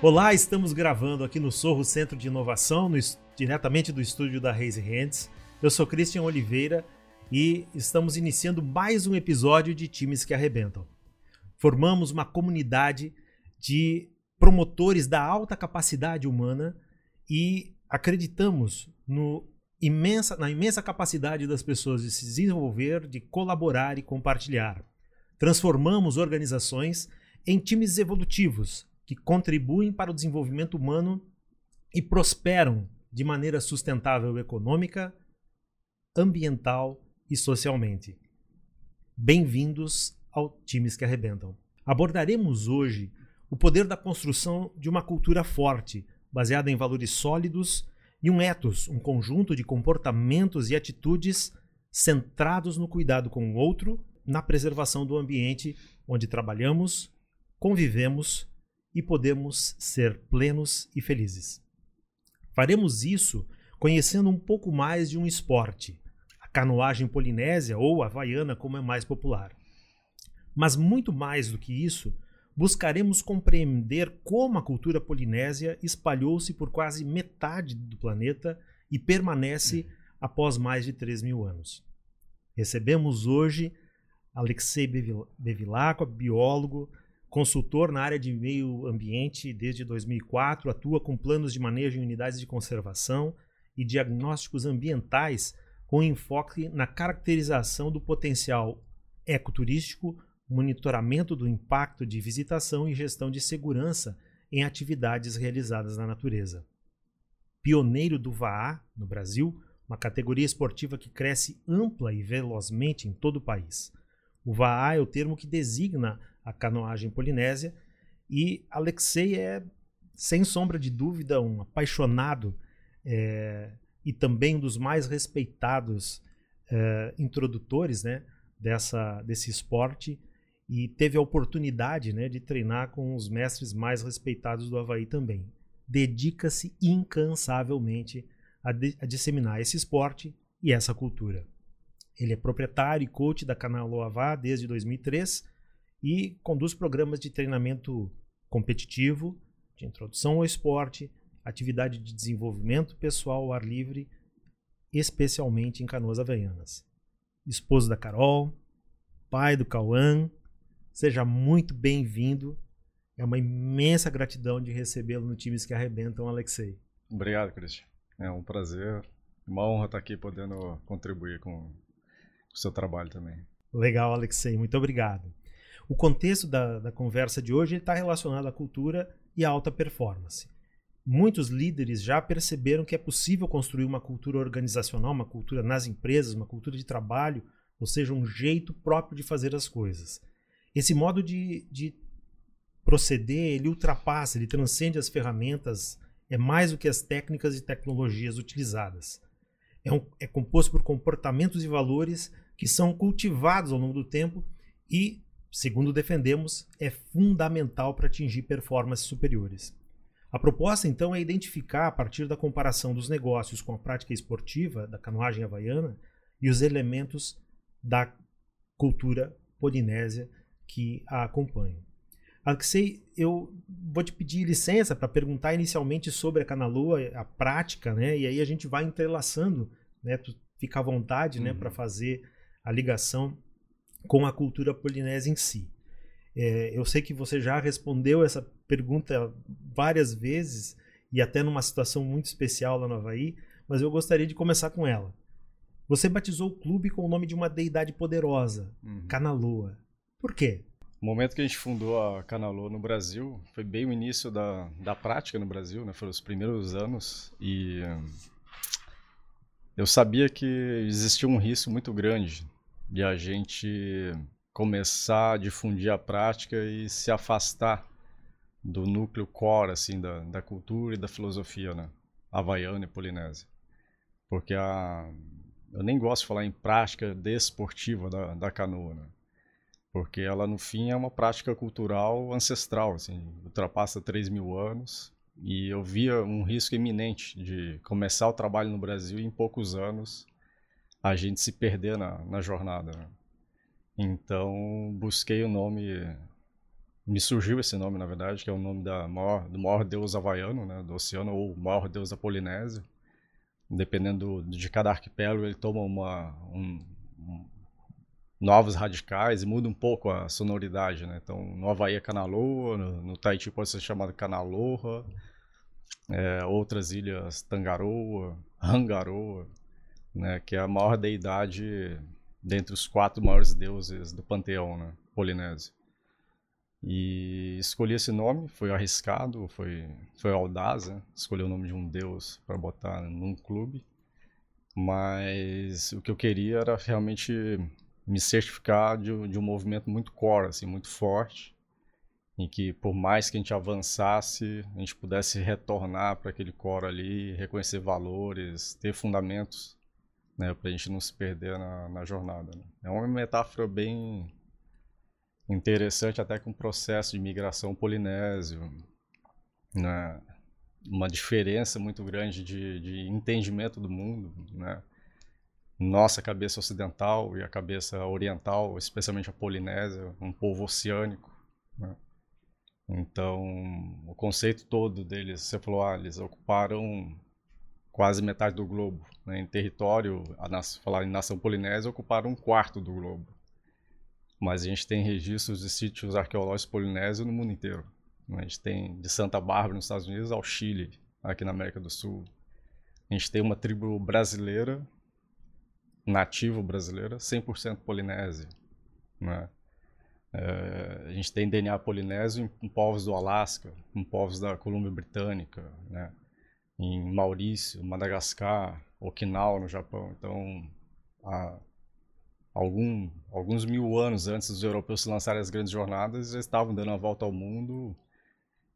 Olá, estamos gravando aqui no Sorro Centro de Inovação, no, diretamente do estúdio da Raise Hands. Eu sou Christian Oliveira e estamos iniciando mais um episódio de Times que Arrebentam. Formamos uma comunidade de promotores da alta capacidade humana e acreditamos no imensa, na imensa capacidade das pessoas de se desenvolver, de colaborar e compartilhar. Transformamos organizações em times evolutivos que contribuem para o desenvolvimento humano e prosperam de maneira sustentável econômica, ambiental e socialmente. Bem-vindos ao Times que Arrebentam. Abordaremos hoje o poder da construção de uma cultura forte, baseada em valores sólidos e um ethos, um conjunto de comportamentos e atitudes centrados no cuidado com o outro, na preservação do ambiente onde trabalhamos, convivemos e podemos ser plenos e felizes. Faremos isso conhecendo um pouco mais de um esporte, a canoagem polinésia ou havaiana, como é mais popular. Mas muito mais do que isso, buscaremos compreender como a cultura polinésia espalhou-se por quase metade do planeta e permanece após mais de 3 mil anos. Recebemos hoje Alexei Bevilacqua, biólogo, Consultor na área de meio ambiente desde 2004, atua com planos de manejo em unidades de conservação e diagnósticos ambientais com enfoque na caracterização do potencial ecoturístico, monitoramento do impacto de visitação e gestão de segurança em atividades realizadas na natureza. Pioneiro do VAA no Brasil, uma categoria esportiva que cresce ampla e velozmente em todo o país. O VAA é o termo que designa a canoagem polinésia. E Alexei é, sem sombra de dúvida, um apaixonado é, e também um dos mais respeitados é, introdutores né, dessa, desse esporte e teve a oportunidade né, de treinar com os mestres mais respeitados do Havaí também. Dedica-se incansavelmente a, de, a, disseminar esse esporte e essa cultura. Ele é proprietário e coach da Canal Loavá desde 2003 e conduz programas de treinamento competitivo, de introdução ao esporte, atividade de desenvolvimento pessoal ao ar livre, especialmente em canoas havaianas. Esposo da Carol, pai do Cauã, seja muito bem-vindo. É uma imensa gratidão de recebê-lo no Times que Arrebentam, Alexei. Obrigado, Cristian. É um prazer, uma honra estar aqui podendo contribuir com o seu trabalho também. Legal, Alexei. Muito obrigado. O contexto da, da conversa de hoje está relacionado à cultura e à alta performance. Muitos líderes já perceberam que é possível construir uma cultura organizacional, uma cultura nas empresas, uma cultura de trabalho, ou seja, um jeito próprio de fazer as coisas. Esse modo de, de proceder, ele ultrapassa, ele transcende as ferramentas, é mais do que as técnicas e tecnologias utilizadas. É, um, é composto por comportamentos e valores que são cultivados ao longo do tempo e segundo defendemos, é fundamental para atingir performances superiores. A proposta, então, é identificar, a partir da comparação dos negócios com a prática esportiva da canoagem havaiana e os elementos da cultura polinésia que a acompanham. Alexei, eu vou te pedir licença para perguntar inicialmente sobre a Canaloa, a prática, né? E aí a gente vai entrelaçando, né? Tu fica à vontade, né, uhum. para fazer a ligação com a cultura polinésia em si. É, eu sei que você já respondeu essa pergunta várias vezes e até numa situação muito especial lá no Havaí, mas eu gostaria de começar com ela. Você batizou o clube com o nome de uma deidade poderosa, uhum. Canaloa. Por quê? O momento que a gente fundou a Canaloa no Brasil foi bem o início da, da prática no Brasil, né? foram os primeiros anos e eu sabia que existia um risco muito grande de a gente começar a difundir a prática e se afastar do núcleo core assim da, da cultura e da filosofia né? havaiana e polinésia porque a eu nem gosto de falar em prática desportiva da, da canoa né? porque ela no fim é uma prática cultural ancestral assim ultrapassa 3 mil anos e eu via um risco iminente de começar o trabalho no Brasil em poucos anos a gente se perder na, na jornada. Né? Então, busquei o nome me surgiu esse nome, na verdade, que é o nome da maior, do maior deus havaiano, né, do oceano, ou maior deus da Polinésia. Dependendo de cada arquipélago, ele toma uma, um, um, novos radicais e muda um pouco a sonoridade, né? Então, no Havaí é Kanaloa, no, no Tahiti pode ser chamado Kanaloa, é, outras ilhas Tangaroa, Rangaroa, né? Que é a maior deidade dentre os quatro maiores deuses do panteão, né? Polinésio. E escolhi esse nome, foi arriscado, foi, foi audaz, né? escolher o nome de um deus para botar num clube. Mas o que eu queria era realmente me certificar de, de um movimento muito core, assim, muito forte, em que por mais que a gente avançasse, a gente pudesse retornar para aquele core ali, reconhecer valores, ter fundamentos, né, para a gente não se perder na, na jornada. Né? É uma metáfora bem interessante até com o processo de migração polinésio, né? uma diferença muito grande de, de entendimento do mundo, né? nossa cabeça ocidental e a cabeça oriental, especialmente a Polinésia, um povo oceânico. Né? Então, o conceito todo deles, você falou, ah, eles ocuparam quase metade do globo. Né? Em território, a falar em nação polinésia, ocuparam um quarto do globo. Mas a gente tem registros de sítios arqueológicos polinésios no mundo inteiro. Né? A gente tem de Santa Bárbara, nos Estados Unidos, ao Chile, aqui na América do Sul. A gente tem uma tribo brasileira nativo brasileira, 100% polinésia. Né? É, a gente tem DNA polinésio em, em, povos do Alasca, em povos da Colômbia Britânica, né? Em Maurício, Madagascar, Okinawa, no Japão. Então, há algum, alguns mil anos antes dos europeus se lançarem as grandes jornadas, eles estavam dando a volta ao mundo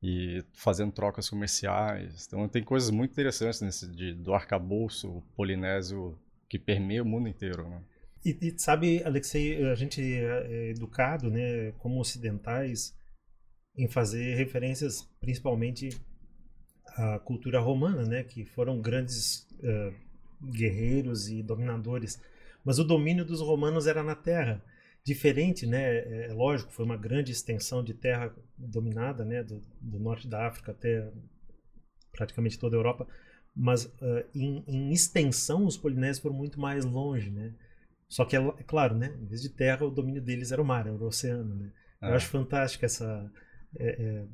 e fazendo trocas comerciais. Então, tem coisas muito interessantes nesse de, do arcabouço polinésio que permeia o mundo inteiro, né? E, e, sabe, Alexei, a gente é educado, né, como ocidentais, em fazer referências principalmente à cultura romana, né, que foram grandes uh, guerreiros e dominadores. Mas o domínio dos romanos era na terra. Diferente, né, é, é lógico, foi uma grande extensão de terra dominada, né, do, do norte da África até praticamente toda a Europa mas uh, em, em, extensão os polinésios foram muito mais longe, né? Só que é, é, claro, né? Em vez de terra, o domínio deles era o mar, era o oceano, né? Eu é. acho fantástico essa é, é,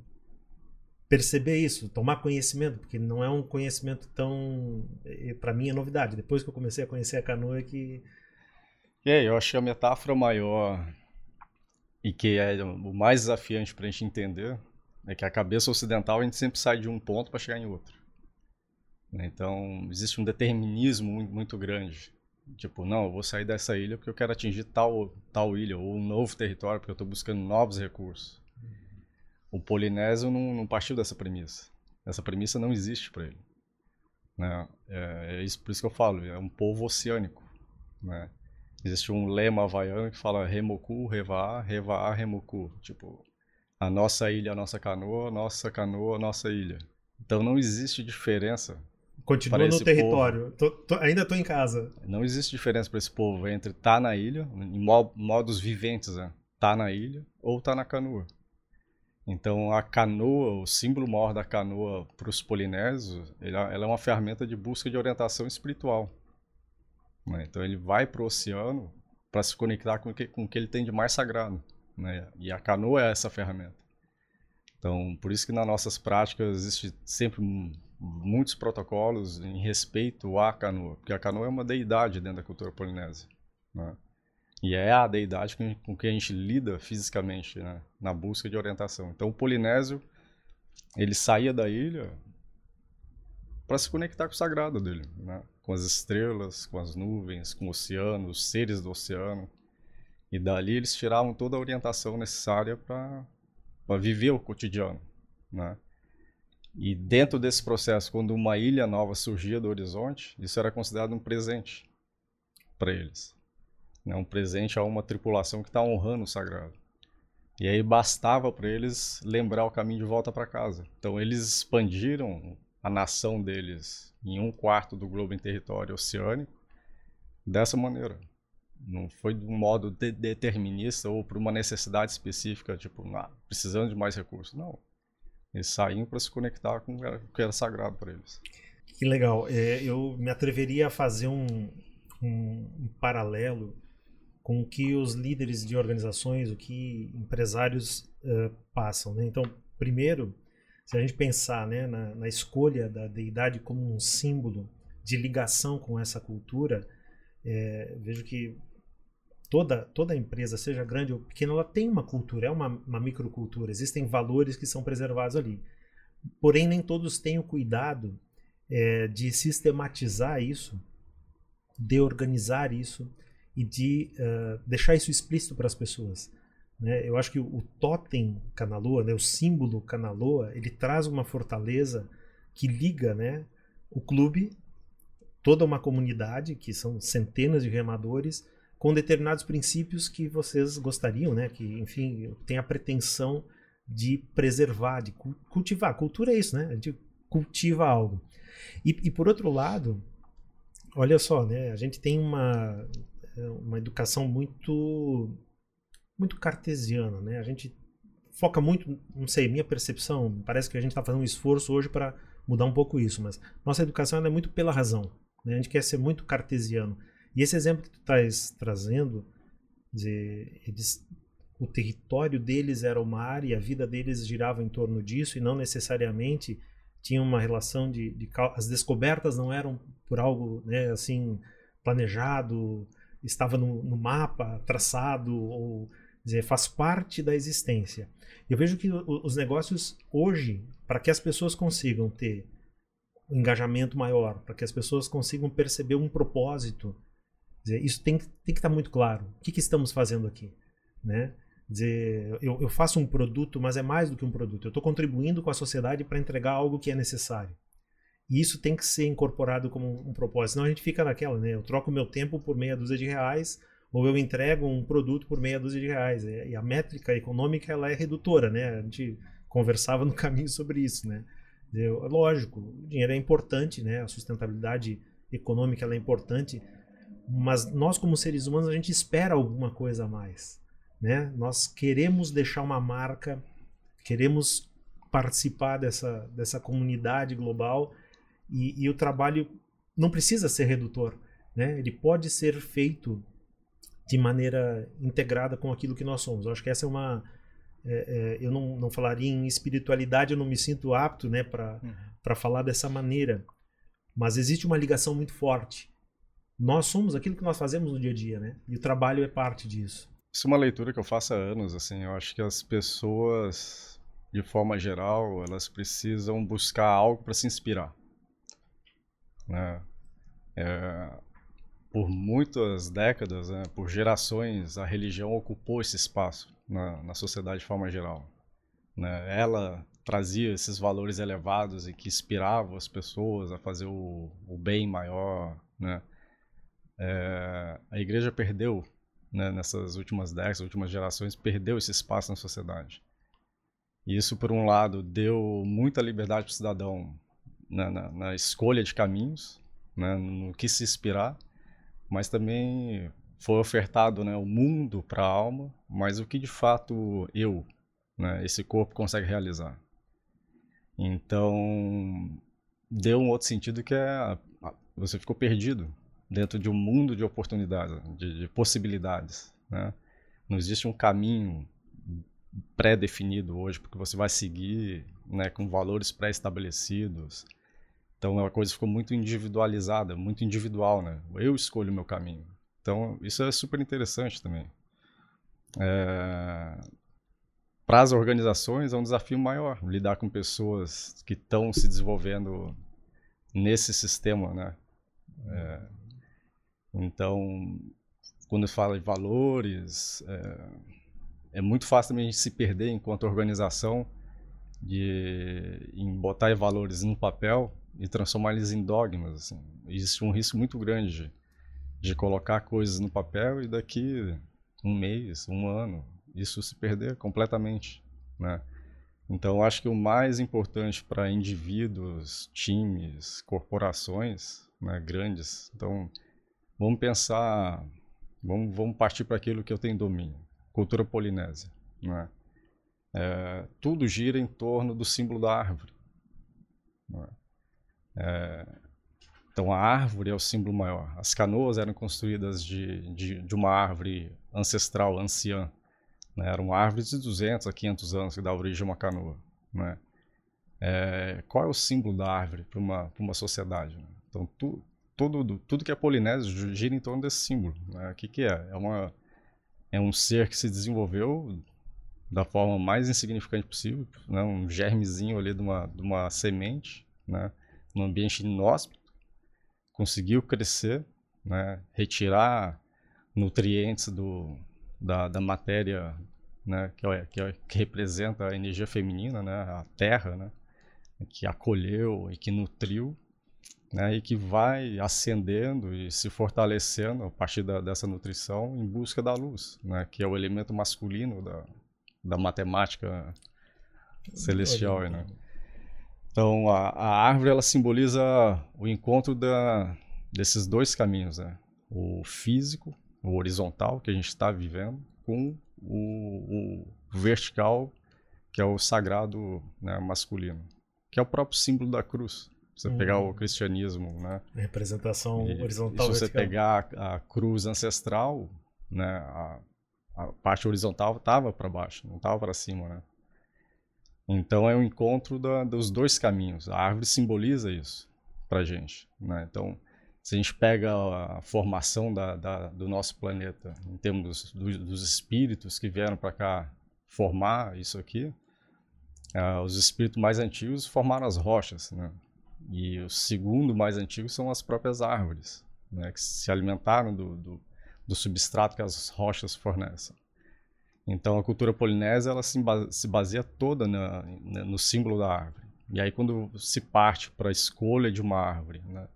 perceber isso, tomar conhecimento, porque não é um conhecimento tão, para mim é novidade. Depois que eu comecei a conhecer a canoa é que aí, eu que a metáfora maior e que é o mais desafiante para a gente entender é que a cabeça ocidental a gente sempre sai de um ponto para chegar em outro. Né? Então, existe um determinismo muito grande. Tipo, não, eu vou sair dessa ilha porque eu quero atingir tal, tal ilha, ou um novo território porque eu estou buscando novos recursos. O polinésio não, não partiu dessa premissa. Essa premissa não existe para ele. Né? É, é, isso, por isso que eu falo, é um povo oceânico. Né? Existe um lema havaiano que fala Remoku, Revaa, Revaa, Remoku. Tipo, a nossa ilha, a nossa canoa, nossa canoa, a nossa ilha. Então não existe diferença Continua no território. Tô, tô, ainda estou em casa. Não existe diferença para esse povo entre estar tá na ilha, em modos viventes, né? Tá na ilha ou tá na canoa. Então a canoa, o símbolo maior da canoa para os polinésios, ela, ela, é uma ferramenta de busca de orientação espiritual. Né? Então ele vai para o oceano para se conectar com o, que, com o que ele tem de mais sagrado. Né? E a canoa é essa ferramenta. Então, por isso que nas nossas práticas existe sempre muitos protocolos em respeito à canoa, porque a canoa é uma deidade dentro da cultura polinésia. Né? E é a deidade com que a gente lida fisicamente né? na busca de orientação. Então, o polinésio, ele saía da ilha para se conectar com o sagrado dele, né? com as estrelas, com as nuvens, com o oceano, os seres do oceano. E dali eles tiravam toda a orientação necessária para viver o cotidiano. Né? E dentro desse processo, quando uma ilha nova surgia do horizonte, isso era considerado um presente para eles. Né? Um presente a uma tripulação que está honrando o sagrado. E aí bastava para eles lembrar o caminho de volta para casa. Então eles expandiram a nação deles em um quarto do globo em território oceânico dessa maneira. Não foi de um modo de determinista ou por uma necessidade específica, tipo, ah, precisando de mais recursos. Não. Eles saíam para se conectar com o que era sagrado para eles. Que legal. É, eu me atreveria a fazer um, um, um, paralelo com o que os líderes de organizações, o que empresários uh, passam. Né? Então, primeiro, se a gente pensar né, na, na escolha da deidade como um símbolo de ligação com essa cultura, é, vejo que toda, toda empresa, seja grande ou pequena, ela tem uma cultura, é uma, uma microcultura. Existem valores que são preservados ali. Porém, nem todos têm o cuidado é, de sistematizar isso, de organizar isso e de uh, deixar isso explícito para as pessoas. Né? Eu acho que o, totem Canaloa, né, o símbolo Canaloa, ele traz uma fortaleza que liga né, o clube, toda uma comunidade, que são centenas de remadores, com determinados princípios que vocês gostariam, né, que, enfim, tem a pretensão de preservar, de cultivar. Cultura é isso, né? A gente cultiva algo. E, e por outro lado, olha só, né? A gente tem uma, uma educação muito muito cartesiana, né? A gente foca muito, não sei, minha percepção, parece que a gente está fazendo um esforço hoje para mudar um pouco isso, mas nossa educação é muito pela razão, né? A gente quer ser muito cartesiano. E esse exemplo que tu estás trazendo, eles, o território deles era o mar e a vida deles girava em torno disso e não necessariamente tinha uma relação de, de as descobertas não eram por algo né, assim planejado, estava no, no mapa traçado ou dizer, faz parte da existência. Eu vejo que os negócios hoje, para que as pessoas consigam ter um engajamento maior, para que as pessoas consigam perceber um propósito, dizer, isso tem, tem que estar muito claro. O que, que estamos fazendo aqui? Né? Dizer, eu, eu faço um produto, mas é mais do que um produto. Eu estou contribuindo com a sociedade para entregar algo que é necessário. E isso tem que ser incorporado como um, propósito. Senão a gente fica naquela, né? Eu troco meu tempo por meia dúzia de reais ou eu entrego um produto por meia dúzia de reais. E a métrica econômica ela é redutora, né? A gente conversava no caminho sobre isso, né? Lógico, o dinheiro é importante, né? A sustentabilidade econômica ela é importante, mas nós como seres humanos a gente espera alguma coisa a mais, né? Nós queremos deixar uma marca, queremos participar dessa dessa comunidade global e, e o trabalho não precisa ser redutor, né? Ele pode ser feito de maneira integrada com aquilo que nós somos. Eu acho que essa é uma. É, é, eu não, não falaria em espiritualidade, eu não me sinto apto né, para uhum. falar dessa maneira. Mas existe uma ligação muito forte. Nós somos aquilo que nós fazemos no dia a dia, né? E o trabalho é parte disso. Isso é uma leitura que eu faço há anos, assim. Eu acho que as pessoas, de forma geral, elas precisam buscar algo para se inspirar. Né? É, por muitas décadas, né, por gerações, a religião ocupou esse espaço na, na sociedade de forma geral. Né? Ela trazia esses valores elevados e que inspiravam as pessoas a fazer o, o bem maior. Né? É, a igreja perdeu, né, nessas últimas décadas, últimas gerações, perdeu esse espaço na sociedade. E isso, por um lado, deu muita liberdade para o cidadão na, na, na escolha de caminhos, né, no que se inspirar, mas também foi ofertado né, o mundo para a alma, mas o que de fato eu, né, esse corpo, consegue realizar. Então, deu um outro sentido que é você ficou perdido dentro de um mundo de oportunidades, de, de possibilidades. Né? Não existe um caminho pré-definido hoje, porque você vai seguir né, com valores pré-estabelecidos. Então a coisa ficou muito individualizada, muito individual, né? Eu escolho o meu caminho. Então isso é super interessante também. É... Para as organizações é um desafio maior lidar com pessoas que estão se desenvolvendo nesse sistema, né? É... Então, quando fala de valores, é... é muito fácil também a gente se perder enquanto organização de em botar valores no papel e transformar eles em dogmas. Assim. Existe um risco muito grande de colocar coisas no papel e daqui um mês, um ano, isso se perder completamente, né? Então, acho que o mais importante para indivíduos, times, corporações né, grandes, então, vamos pensar Vamos, vamos partir para aquilo que eu tenho domínio. Cultura polinésia. Né? É, tudo gira em torno do símbolo da árvore. Né? É, então a árvore é o símbolo maior. As canoas eram construídas de, de, de uma árvore ancestral, anciã. Né? Eram árvores de 200 a 500 anos que dá origem a uma canoa. Né? É, qual é o símbolo da árvore para uma, uma sociedade? Né? Então tu, tudo, tudo que é polinésio gira em torno desse símbolo. Né? O que, que é? É, uma, é um ser que se desenvolveu da forma mais insignificante possível, né? um germezinho ali de uma, de uma semente, né? Num ambiente inóspito, conseguiu crescer, né? retirar nutrientes do, da, da matéria né? que, é, que, é, que representa a energia feminina, né? a terra, né? que acolheu e que nutriu né, e que vai ascendendo e se fortalecendo a partir da, dessa nutrição em busca da luz, né, que é o elemento masculino da, da matemática celestial. Né? Então, a, a, árvore ela simboliza o encontro da, desses dois caminhos, né? o físico, o horizontal que a gente está vivendo, com o, o, vertical, que é o sagrado né, masculino, que é o próprio símbolo da cruz você pegar o uhum. cristianismo, né? Representação e, horizontal. E se você pegar a, a, cruz ancestral, né? A, a parte horizontal estava para baixo, não estava para cima, né? Então é um encontro da, dos dois caminhos. A árvore simboliza isso para gente, né? Então se a gente pega a formação da, da, do nosso planeta em termos do, dos espíritos que vieram para cá formar isso aqui, uh, os espíritos mais antigos formaram as rochas, né? E o segundo mais antigo são as próprias árvores, né, que se alimentaram do, do, do, substrato que as rochas fornecem. Então a cultura polinésia ela se, baseia toda na, na, no símbolo da árvore. E aí quando se parte para a escolha de uma árvore, né,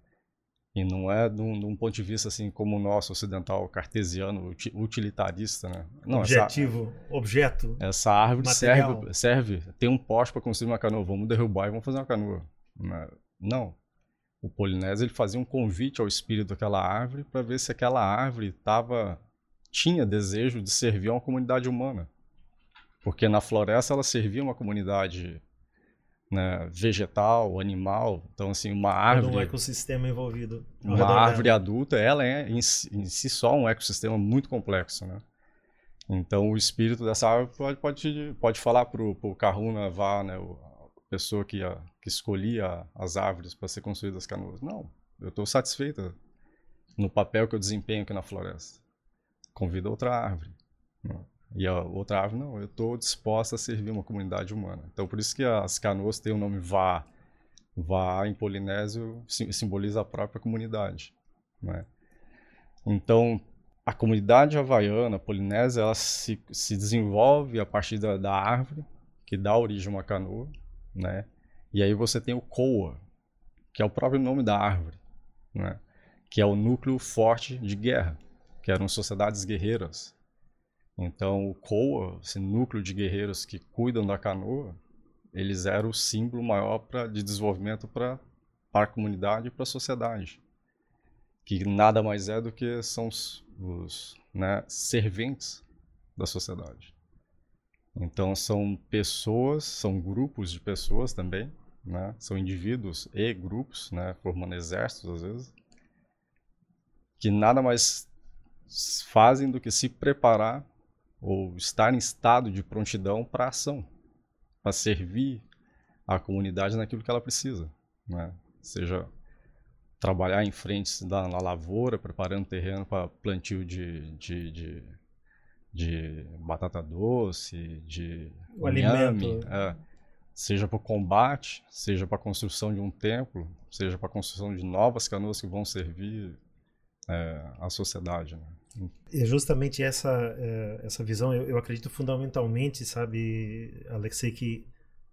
e não é de um, de um, ponto de vista assim como o nosso ocidental cartesiano utilitarista, né? Não, Objetivo, essa, objeto. Essa árvore serve, serve, tem um poste para construir uma canoa, vamos derrubar e vamos fazer uma canoa. Né? Não. O Polinésio ele fazia um convite ao espírito daquela árvore para ver se aquela árvore tava, tinha desejo de servir a uma comunidade humana. Porque na floresta ela servia uma comunidade né, vegetal, animal. Então, assim, uma árvore. Um ecossistema envolvido. Uma árvore dela. adulta, ela é em si, em si, só um ecossistema muito complexo. Né? Então, o espírito dessa árvore pode, pode, pode falar para o Kahuna vá, né, pessoa que, a, que escolhia as árvores para ser construídas as canoas. Não, eu estou satisfeita no papel que eu desempenho aqui na floresta. Convida outra árvore. E a outra árvore, não, eu estou disposta a servir uma comunidade humana. Então, por isso que as canoas têm o nome Vá. Vá, em polinésio, simboliza a própria comunidade. Né? Então, a comunidade havaiana, a polinésia, ela se, se desenvolve a partir da, da árvore, que dá origem a uma canoa, né? E aí você tem o Koa, que é o próprio nome da árvore, né? Que é o núcleo forte de guerra, que eram sociedades guerreiras. Então o Koa, esse núcleo de guerreiros que cuidam da canoa, eles eram o símbolo maior pra, de desenvolvimento para a comunidade e para a sociedade. Que nada mais é do que são os, os né, serventes da sociedade. Então são pessoas, são grupos de pessoas também, né? São indivíduos e grupos, né? Formando exércitos às vezes, que nada mais fazem do que se preparar ou estar em estado de prontidão para ação, para servir a comunidade naquilo que ela precisa, né? Seja trabalhar em frente da lavoura, preparando terreno para plantio de, de, de de batata doce, de o alimento. É, seja para o combate, seja para a construção de um templo, seja para a construção de novas canoas que vão servir é, à sociedade. Né? E justamente essa é, essa visão, eu, eu, acredito fundamentalmente, sabe, Alexei, que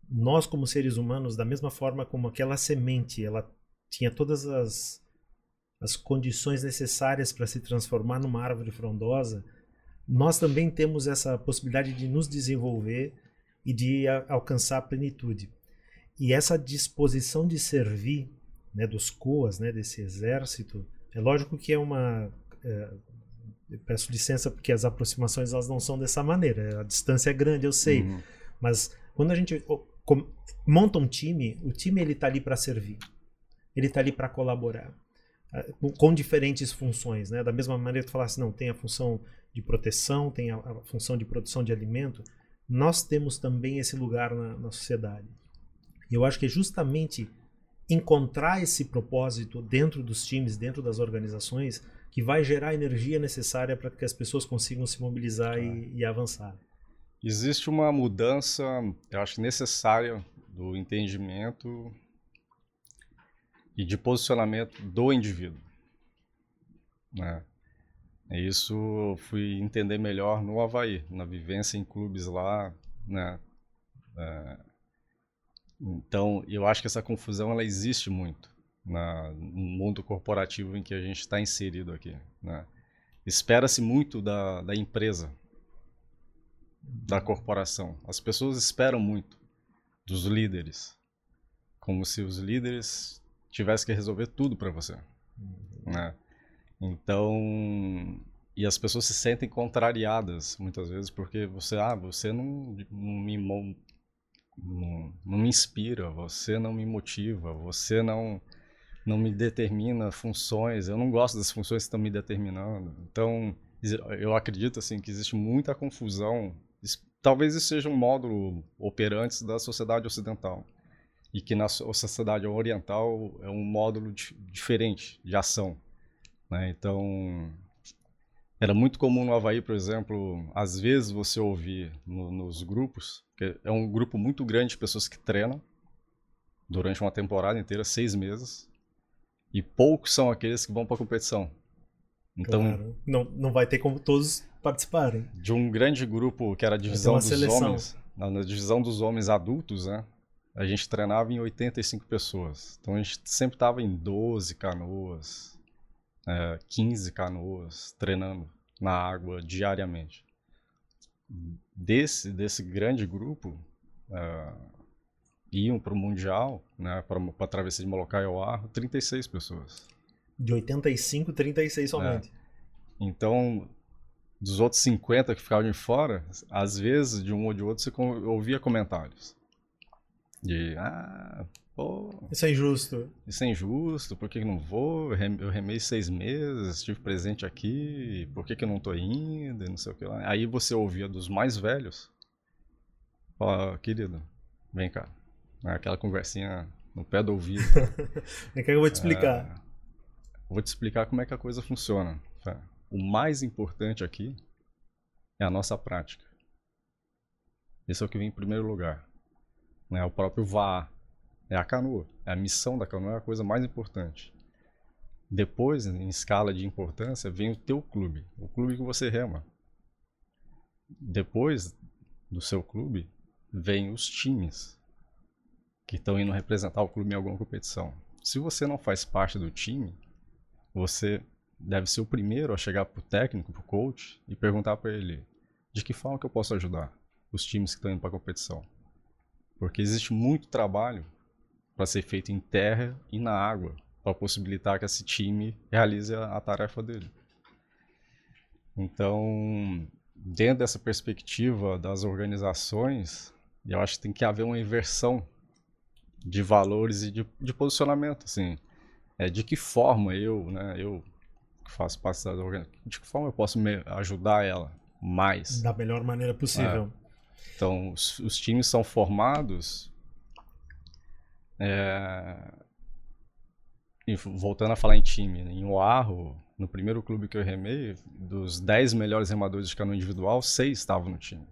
nós como seres humanos, da mesma forma como aquela semente, ela tinha todas as as condições necessárias para se transformar numa árvore frondosa, nós também temos essa possibilidade de nos desenvolver e de a, alcançar a plenitude. E essa disposição de servir né, dos COAs, né, desse exército, é lógico que é uma. É, Eu peço licença porque as aproximações elas não são dessa maneira. A distância é grande, eu sei. Uhum. Mas quando a gente monta um time, o time ele está ali para servir. Ele está ali para colaborar ah, com diferentes funções, né? Da mesma maneira que tu falasse, não, tem a função de proteção, tem a, a função de produção de alimento, nós temos também esse lugar na, na sociedade. E eu acho que é justamente encontrar esse propósito dentro dos times, dentro das organizações, que vai gerar a energia necessária para que as pessoas consigam se mobilizar ah. e, e, avançar. Existe uma mudança, eu acho necessária do entendimento e de posicionamento do indivíduo. Né? Isso eu fui entender melhor no Havaí, na vivência em clubes lá, né? É, então, eu acho que essa confusão ela existe muito na, no mundo corporativo em que a gente está inserido aqui. Né? Espera-se muito da, da empresa, da corporação. As pessoas esperam muito dos líderes, como se os líderes tivessem que resolver tudo para você. Uhum. Né? Então, e as pessoas se sentem contrariadas muitas vezes porque você, ah, você não, não me não, não me inspira, você não me motiva, você não não me determina funções, eu não gosto das funções que estão me determinando. Então, eu acredito assim que existe muita confusão. Talvez isso seja um módulo operante da sociedade ocidental e que na sociedade oriental é um módulo diferente de ação. Né? Então, era muito comum no Havaí, por exemplo, às vezes você ouvir no, nos grupos, é um grupo muito grande de pessoas que treinam durante uma temporada inteira, seis meses, e poucos são aqueles que vão para a competição. Então, claro. não, não vai ter como todos participarem. De um grande grupo que era a divisão dos seleção. homens, na, na divisão dos homens adultos, né? A gente treinava em 85 pessoas. Então a gente sempre estava em 12 canoas, é, 15 canoas treinando na água diariamente. Desse, desse grande grupo, é, iam para o Mundial, né, para a travessia de Molokai ao Arro, 36 pessoas. De 85, 36 somente. É. Então, dos outros 50 que ficavam de fora, às vezes, de um ou de outro, você ouvia comentários. De, ah, Pô, isso é injusto. Isso é injusto, por que, não vou? Eu remei seis meses, estive presente aqui, por que, que eu não tô indo? Não sei o que lá. Aí você ouvia dos mais velhos. Ó, querido, vem cá. Aquela conversinha no pé do ouvido. é que eu vou te explicar. É, vou te explicar como é que a coisa funciona. O mais importante aqui é a nossa prática. Esse é o que vem em primeiro lugar. É o próprio VAR é a canoa. A missão da canoa é a coisa mais importante. Depois, em escala de importância, vem o teu clube, o clube que você rema. Depois do seu clube, vem os times que estão indo representar o clube em alguma competição. Se você não faz parte do time, você deve ser o primeiro a chegar para o técnico, para o coach e perguntar para ele de que forma que eu posso ajudar os times que estão indo para a competição. Porque existe muito trabalho para ser feito em terra e na água, para possibilitar que esse time realize a, a tarefa dele. Então, dentro dessa perspectiva das organizações, eu acho que tem que haver uma inversão de valores e de, de posicionamento, assim, é, de que forma eu, né, eu que faço parte da organização, de que forma eu posso me ajudar ela mais da melhor maneira possível. É. Então, os, os, times são formados é... E voltando a falar em time, em Oahu, no primeiro clube que eu remei, dos 10 melhores remadores de canoa individual, 6 estavam no time.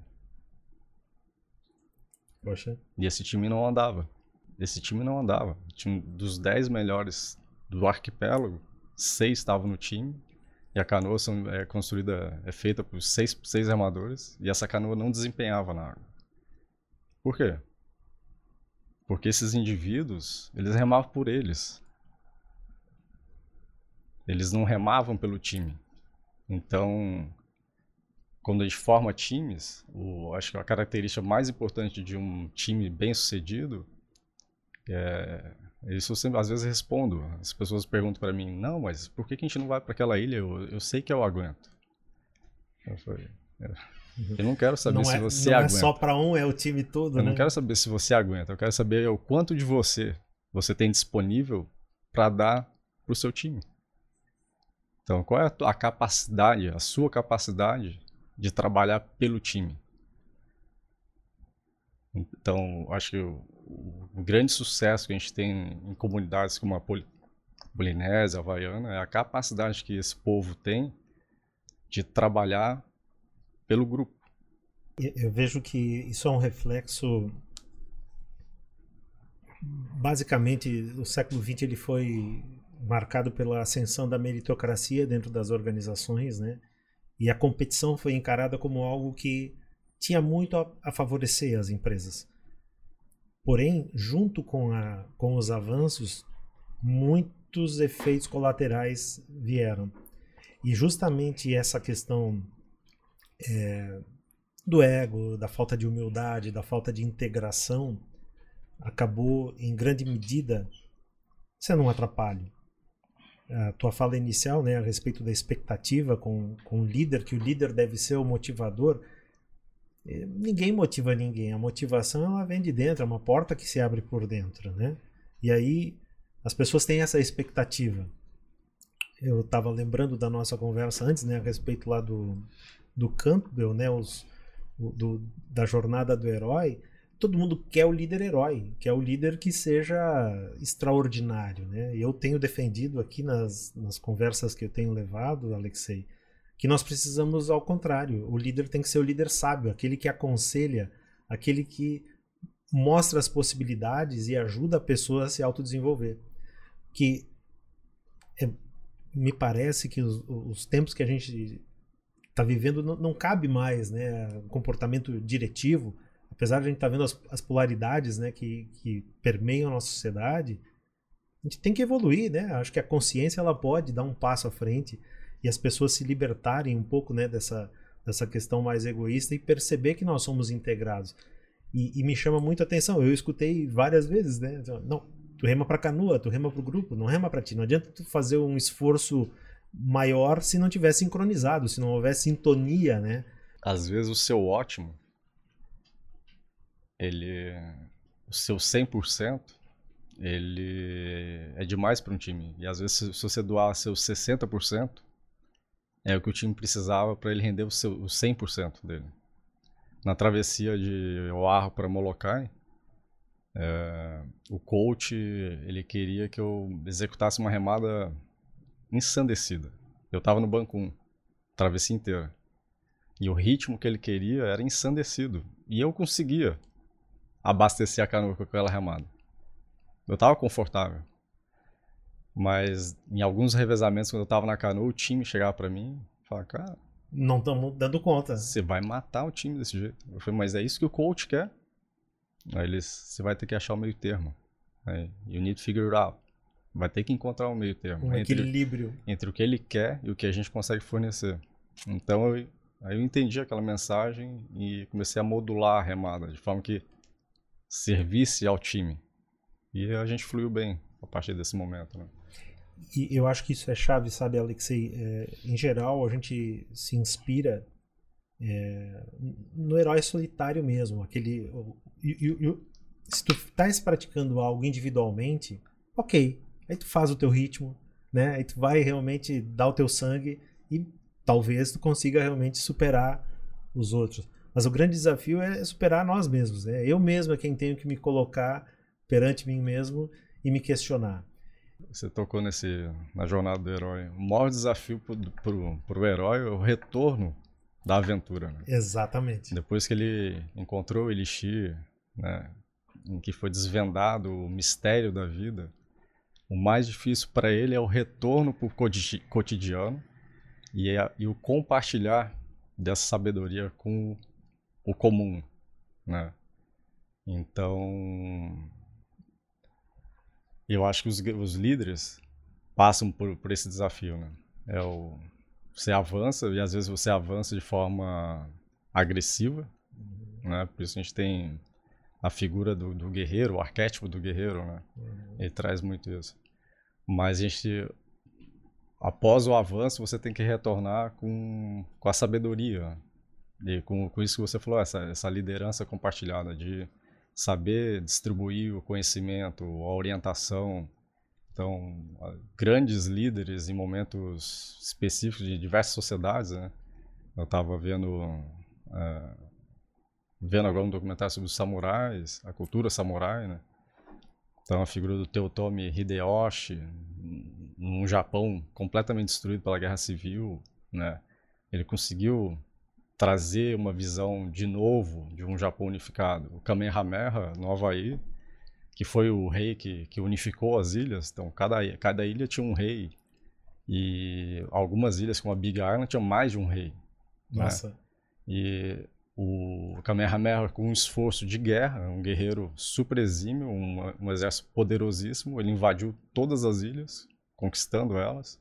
Poxa. E esse time não andava. Esse time não andava. Time dos 10 melhores do arquipélago, 6 estavam no time. E a canoa são, é construída, é feita por 6 seis remadores. E essa canoa não desempenhava na água. Por quê? Porque esses indivíduos, eles remavam por eles. Eles não remavam pelo time. Então, quando a gente forma times, o, acho que a característica mais importante de um time bem sucedido é. Isso eu sempre, às vezes respondo. As pessoas perguntam para mim: não, mas por que, que a gente não vai para aquela ilha? Eu, eu sei que eu aguento. Eu falei, eu não quero saber não se é, você não aguenta. é só para um, é o time todo, eu né? não quero saber se você aguenta. Eu quero saber o quanto de você você tem disponível para dar para o seu time. Então, qual é a, tua, a capacidade, a sua capacidade de trabalhar pelo time? Então, acho que o, grande sucesso que a gente tem em comunidades como a Pol Polinésia, a Havaiana, é a capacidade que esse povo tem de trabalhar pelo grupo. Eu vejo que isso é um reflexo. Basicamente, o século XX ele foi marcado pela ascensão da meritocracia dentro das organizações, né? E a competição foi encarada como algo que tinha muito a favorecer as empresas. Porém, junto com, a, com os avanços, muitos efeitos colaterais vieram. E justamente essa questão é, do ego, da falta de humildade, da falta de integração, acabou em grande medida sendo um atrapalho. A tua fala inicial, né, a respeito da expectativa com, com o líder, que o líder deve ser o motivador, ninguém motiva ninguém. A motivação ela vem de dentro, é uma porta que se abre por dentro, né? E aí as pessoas têm essa expectativa. Eu estava lembrando da nossa conversa antes, né, a respeito lá do, do Campbell, né, os, do, da jornada do herói, todo mundo quer o líder herói, quer o líder que seja extraordinário. Né? Eu tenho defendido aqui nas, nas conversas que eu tenho levado, Alexei, que nós precisamos ao contrário. O líder tem que ser o líder sábio, aquele que aconselha, aquele que mostra as possibilidades e ajuda a pessoa a se autodesenvolver. Que é, me parece que os, os tempos que a gente está vivendo não, não, cabe mais, né? Comportamento diretivo, apesar de a gente estar tá vendo as, as, polaridades, né, que, que permeiam a nossa sociedade, a gente tem que evoluir, né? Acho que a consciência ela pode dar um passo à frente e as pessoas se libertarem um pouco, né, dessa dessa questão mais egoísta e perceber que nós somos integrados. E, e me chama muito a atenção. Eu escutei várias vezes, né? Não, tu rema para canoa, tu rema para o grupo, não rema para ti. Não adianta tu fazer um esforço maior se não tiver sincronizado, se não houver sintonia, né? Às vezes o seu ótimo, ele, o seu 100%, ele é demais para um time. E às vezes se você doar seus 60%, é o que o time precisava para ele render o seu o 100% dele. Na travessia de Oahu para Molokai, é, o coach ele queria que eu executasse uma remada ensandecida. Eu tava no banco 1, travessia inteira. E o ritmo que ele queria era ensandecido. E eu conseguia abastecer a canoa com aquela remada. Eu tava confortável. Mas em alguns revezamentos, quando eu tava na canoa, o time chegava para mim e falava, cara. Não estamos dando conta. Você vai matar o time desse jeito. Eu falei, mas é isso que o coach quer. Aí eles, você vai ter que achar o meio termo. Aí, you need to figure it out. Vai ter que encontrar um meio termo. Um entre, equilíbrio. Entre o que ele quer e o que a gente consegue fornecer. Então, eu, aí eu entendi aquela mensagem e comecei a modular a remada, de forma que servisse ao time. E a gente fluiu bem a partir desse momento. Né? E eu acho que isso é chave, sabe, Alexei? É, em geral, a gente se inspira é, no herói solitário mesmo. Aquele, se tu estás praticando algo individualmente, ok, Aí tu faz o teu ritmo, né? Aí tu vai realmente dar o teu sangue e talvez tu consiga realmente superar os outros. Mas o grande desafio é superar nós mesmos, né? Eu mesmo é quem tenho que me colocar perante mim mesmo e me questionar. Você tocou nesse na jornada do herói. O maior desafio para o herói é o retorno da aventura. Né? Exatamente. Depois que ele encontrou o Elixir, né, em que foi desvendado o mistério da vida, o mais difícil para ele é o retorno para o cotidiano e, é, e, o compartilhar dessa sabedoria com o comum, né? Então, eu acho que os, os líderes passam por, por, esse desafio, né? É o, você avança e às vezes você avança de forma agressiva, né? Por isso a gente tem a figura do, do guerreiro, o arquétipo do guerreiro, né? Uhum. Ele traz muito isso. Mas a gente após o avanço, você tem que retornar com, com a sabedoria. E com, com isso que você falou, essa, essa liderança compartilhada de saber distribuir o conhecimento, a orientação. Então, grandes líderes em momentos específicos de diversas sociedades, né? Eu estava vendo, uh, vendo agora um documentário sobre os samurais, a cultura samurai, né? Então, a figura do Teotomi Hideyoshi, num Japão completamente destruído pela Guerra Civil, né? Ele conseguiu trazer uma visão de novo de um Japão unificado. O Kamehameha, no Havaí, que foi o rei que, que unificou as ilhas. Então, cada, cada ilha tinha um rei. E algumas ilhas, como a Big Island, tinham mais de um rei. Nossa. Né? E o Kamehameha, com um esforço de guerra, um guerreiro super exímio, um, um exército poderosíssimo, ele invadiu todas as ilhas, conquistando elas,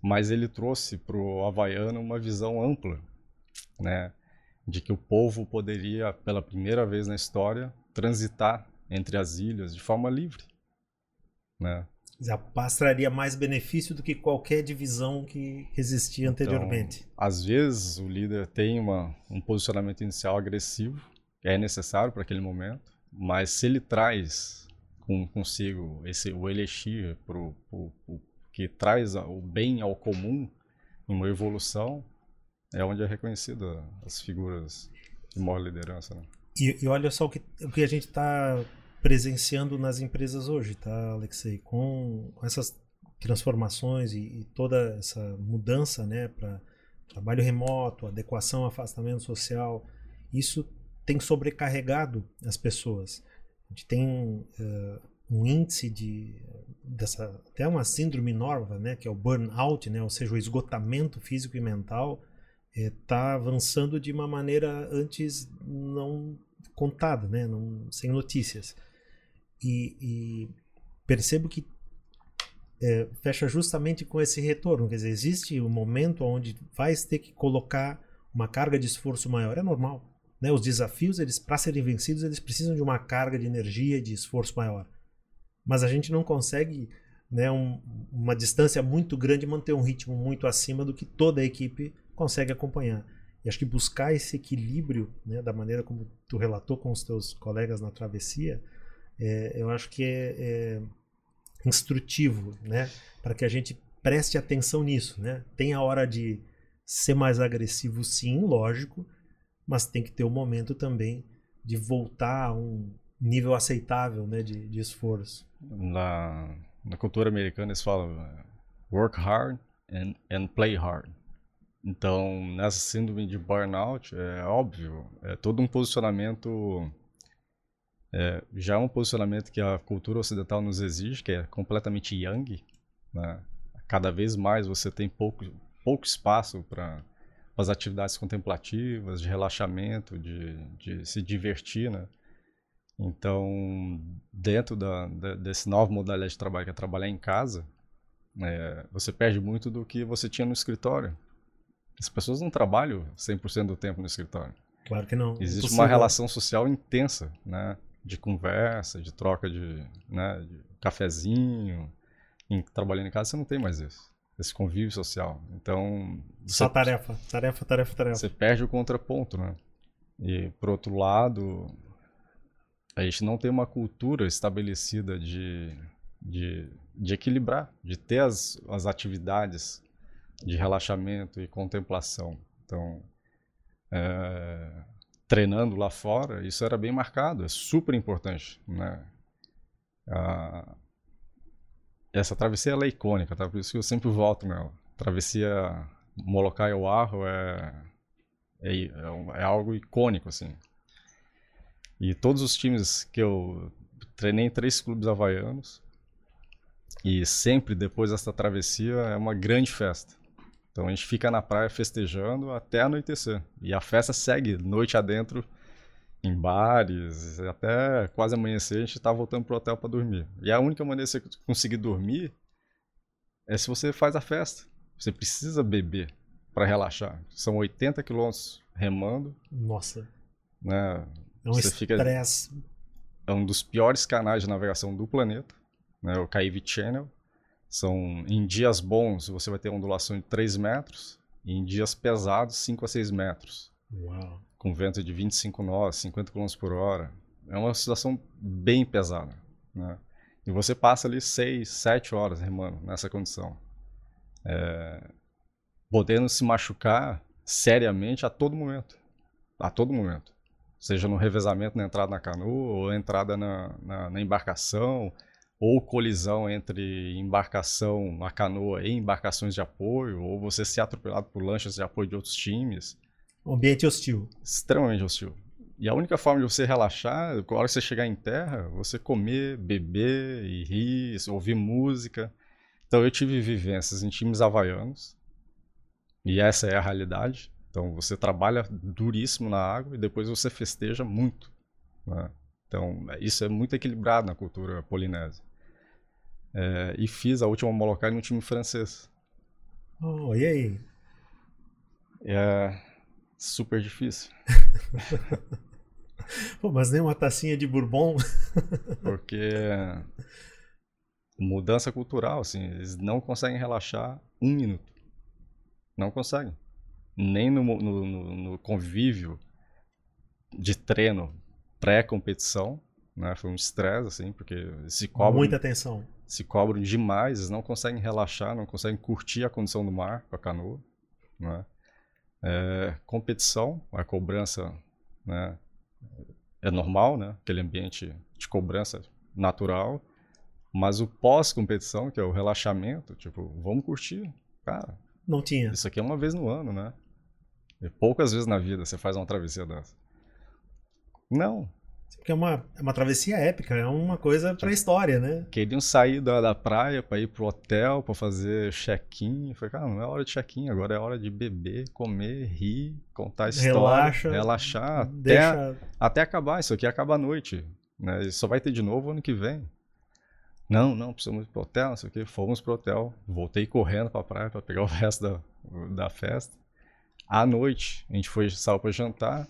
mas ele trouxe para o havaiano uma visão ampla, né, de que o povo poderia, pela primeira vez na história, transitar entre as ilhas de forma livre, né? A paz traria mais benefício do que qualquer divisão que existia então, anteriormente. Às vezes o líder tem uma, um posicionamento inicial agressivo, que é necessário para aquele momento, mas se ele traz com, consigo esse o elixir pro, pro, pro, que traz o bem ao comum, uma evolução, é onde é reconhecida as figuras de maior liderança. Né? E, e, olha só o que, o que a gente está presenciando nas empresas hoje, tá, Alexei? Com, essas transformações e, e, toda essa mudança né, para trabalho remoto, adequação afastamento social, isso tem sobrecarregado as pessoas. A gente tem uh, um índice de dessa até uma síndrome nova, né, que é o burnout, né, ou seja, o esgotamento físico e mental, está é, avançando de uma maneira antes não contada, né, não, sem notícias e, e percebo que é, fecha justamente com esse retorno. Quer dizer, existe um momento onde vai ter que colocar uma carga de esforço maior. É normal. Né? Os desafios, eles para serem vencidos, eles precisam de uma carga de energia de esforço maior. Mas a gente não consegue né, um, uma distância muito grande manter um ritmo muito acima do que toda a equipe consegue acompanhar. E acho que buscar esse equilíbrio, né, da maneira como tu relatou com os teus colegas na travessia, é, eu acho que é, é instrutivo, né? Para que a gente preste atenção nisso, né? Tem a hora de ser mais agressivo, sim, lógico, mas tem que ter o um momento também de voltar a um nível aceitável, né, de, de esforço. Na, na cultura americana eles falam work hard and, and play hard. Então, nessa síndrome de burnout, é óbvio, é todo um posicionamento é, já é um posicionamento que a cultura ocidental nos exige, que é completamente yang. Né? Cada vez mais você tem pouco, pouco espaço para as atividades contemplativas, de relaxamento, de, de se divertir. Né? Então, dentro da, da, desse novo modalidade de trabalho, que é trabalhar em casa, é, você perde muito do que você tinha no escritório. As pessoas não trabalham 100% do tempo no escritório. Claro que não. Existe uma relação social intensa, né? de conversa, de troca de, né, de cafezinho. Em, trabalhando em casa, você não tem mais isso. Esse convívio social. Então. Só você, tarefa, tarefa, tarefa, tarefa. Você perde o contraponto, né? E, por outro lado, a gente não tem uma cultura estabelecida de, de, de equilibrar, de ter as, as atividades de relaxamento e contemplação. Então, é, treinando lá fora, isso era bem marcado, é super importante, né? Ah, essa travessia é icônica, tá? Por isso que eu sempre volto nela. Travessia Molokai ao Arro é, é, é, é, algo icônico, assim. E todos os times que eu treinei em três clubes havaianos, e sempre depois dessa travessia é uma grande festa. Então a gente fica na praia festejando até anoitecer. E a festa segue noite adentro em bares, até quase amanhecer a gente está voltando pro hotel para dormir. E a única maneira de você conseguir dormir é se você faz a festa. Você precisa beber para relaxar. São 80 quilômetros remando. Nossa. Né? É um estresse. É um dos piores canais de navegação do planeta, né? o Caive Channel. São em dias bons você vai ter ondulação de 3 metros e em dias pesados 5 a 6 metros. Uau. Com vento de 25 nós, 50 km por hora. É uma situação bem pesada. Né? E você passa ali 6, 7 horas remando nessa condição. É, podendo se machucar seriamente a todo momento. A todo momento. Seja no revezamento na entrada na canoa, ou entrada na, na, na embarcação, ou colisão entre embarcação, a canoa e embarcações de apoio, ou você ser atropelado por lanchas de apoio de outros times. Um ambiente hostil. Extremamente hostil. E a única forma de você relaxar, na hora que você chegar em terra, você comer, beber e rir, ouvir música. Então eu tive vivências em times havaianos, e essa é a realidade. Então você trabalha duríssimo na água e depois você festeja muito. Né? Então isso é muito equilibrado na cultura polinésia. É, e fiz a última Molokai no time francês. Oh, e aí? É super difícil. Pô, mas nem uma tacinha de bourbon? Porque mudança cultural, assim, eles não conseguem relaxar um minuto. Não conseguem. Nem no, no, no, no convívio de treino pré-competição, né? Foi um estresse, assim, porque se cobram... Muita atenção. Se cobram demais, eles não conseguem relaxar, não conseguem curtir a condição do mar com a canoa, né? É, competição, a cobrança, né? É normal, né? Aquele ambiente de cobrança natural. Mas o pós-competição, que é o relaxamento, tipo, vamos curtir. Cara, não tinha. Isso aqui é uma vez no ano, né? E poucas vezes na vida você faz uma travessia dessa. Não. Porque é uma, é uma travessia épica, é uma coisa pra história, né? Queriam sair da, da praia para ir pro hotel, para fazer check-in. Falei, cara, não é hora de check-in, agora é hora de beber, comer, rir, contar história, Relaxa, relaxar, deixa... até, até acabar. Isso aqui acaba à noite. Né? E só vai ter de novo ano que vem. Não, não, precisamos ir pro hotel, não sei o que. Fomos pro hotel. Voltei correndo pra praia pra pegar o resto da, da festa. À noite, a gente foi, saiu pra jantar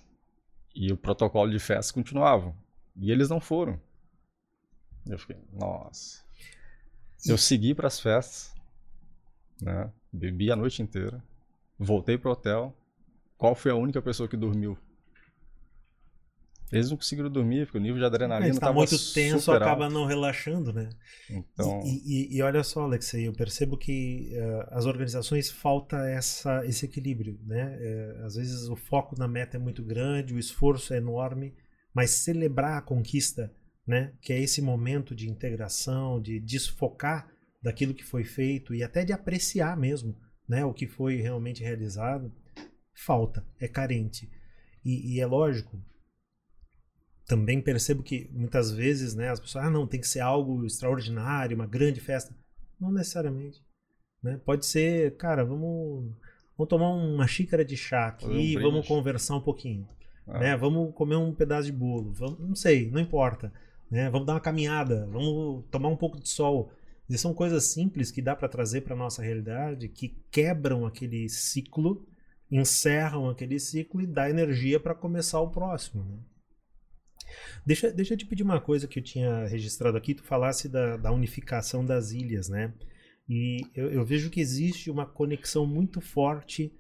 e o protocolo de festa continuava. E eles não foram. Eu fiquei, nossa. Eu segui para as festas, né? Bebi a noite inteira. Voltei pro hotel. Qual foi a única pessoa que dormiu? Eles não conseguiram dormir, porque o nível de adrenalina estava tá muito tenso, acaba alto. não relaxando, né? Então... E, e, e, olha só, Alexei, eu percebo que uh, as organizações falta essa, esse equilíbrio, né? É, às vezes o foco na meta é muito grande, o esforço é enorme, mas celebrar a conquista, né? Que é esse momento de integração, de desfocar daquilo que foi feito e até de apreciar mesmo, né? O que foi realmente realizado, falta, é carente. e, e é lógico, também percebo que muitas vezes, né, as pessoas, ah, não, tem que ser algo extraordinário, uma grande festa. Não necessariamente. Né? Pode ser, cara, vamos, vamos tomar uma xícara de chá aqui, um vamos conversar um pouquinho. Ah. Né? Vamos comer um pedaço de bolo. Vamos, não sei, não importa. Né? Vamos dar uma caminhada, vamos tomar um pouco de sol. E são coisas simples que dá para trazer para nossa realidade, que quebram aquele ciclo, encerram aquele ciclo e dá energia para começar o próximo. Né? Deixa, deixa eu te pedir uma coisa que eu tinha registrado aqui. Tu falasse da, da unificação das ilhas, né? E eu, eu, vejo que existe uma conexão muito forte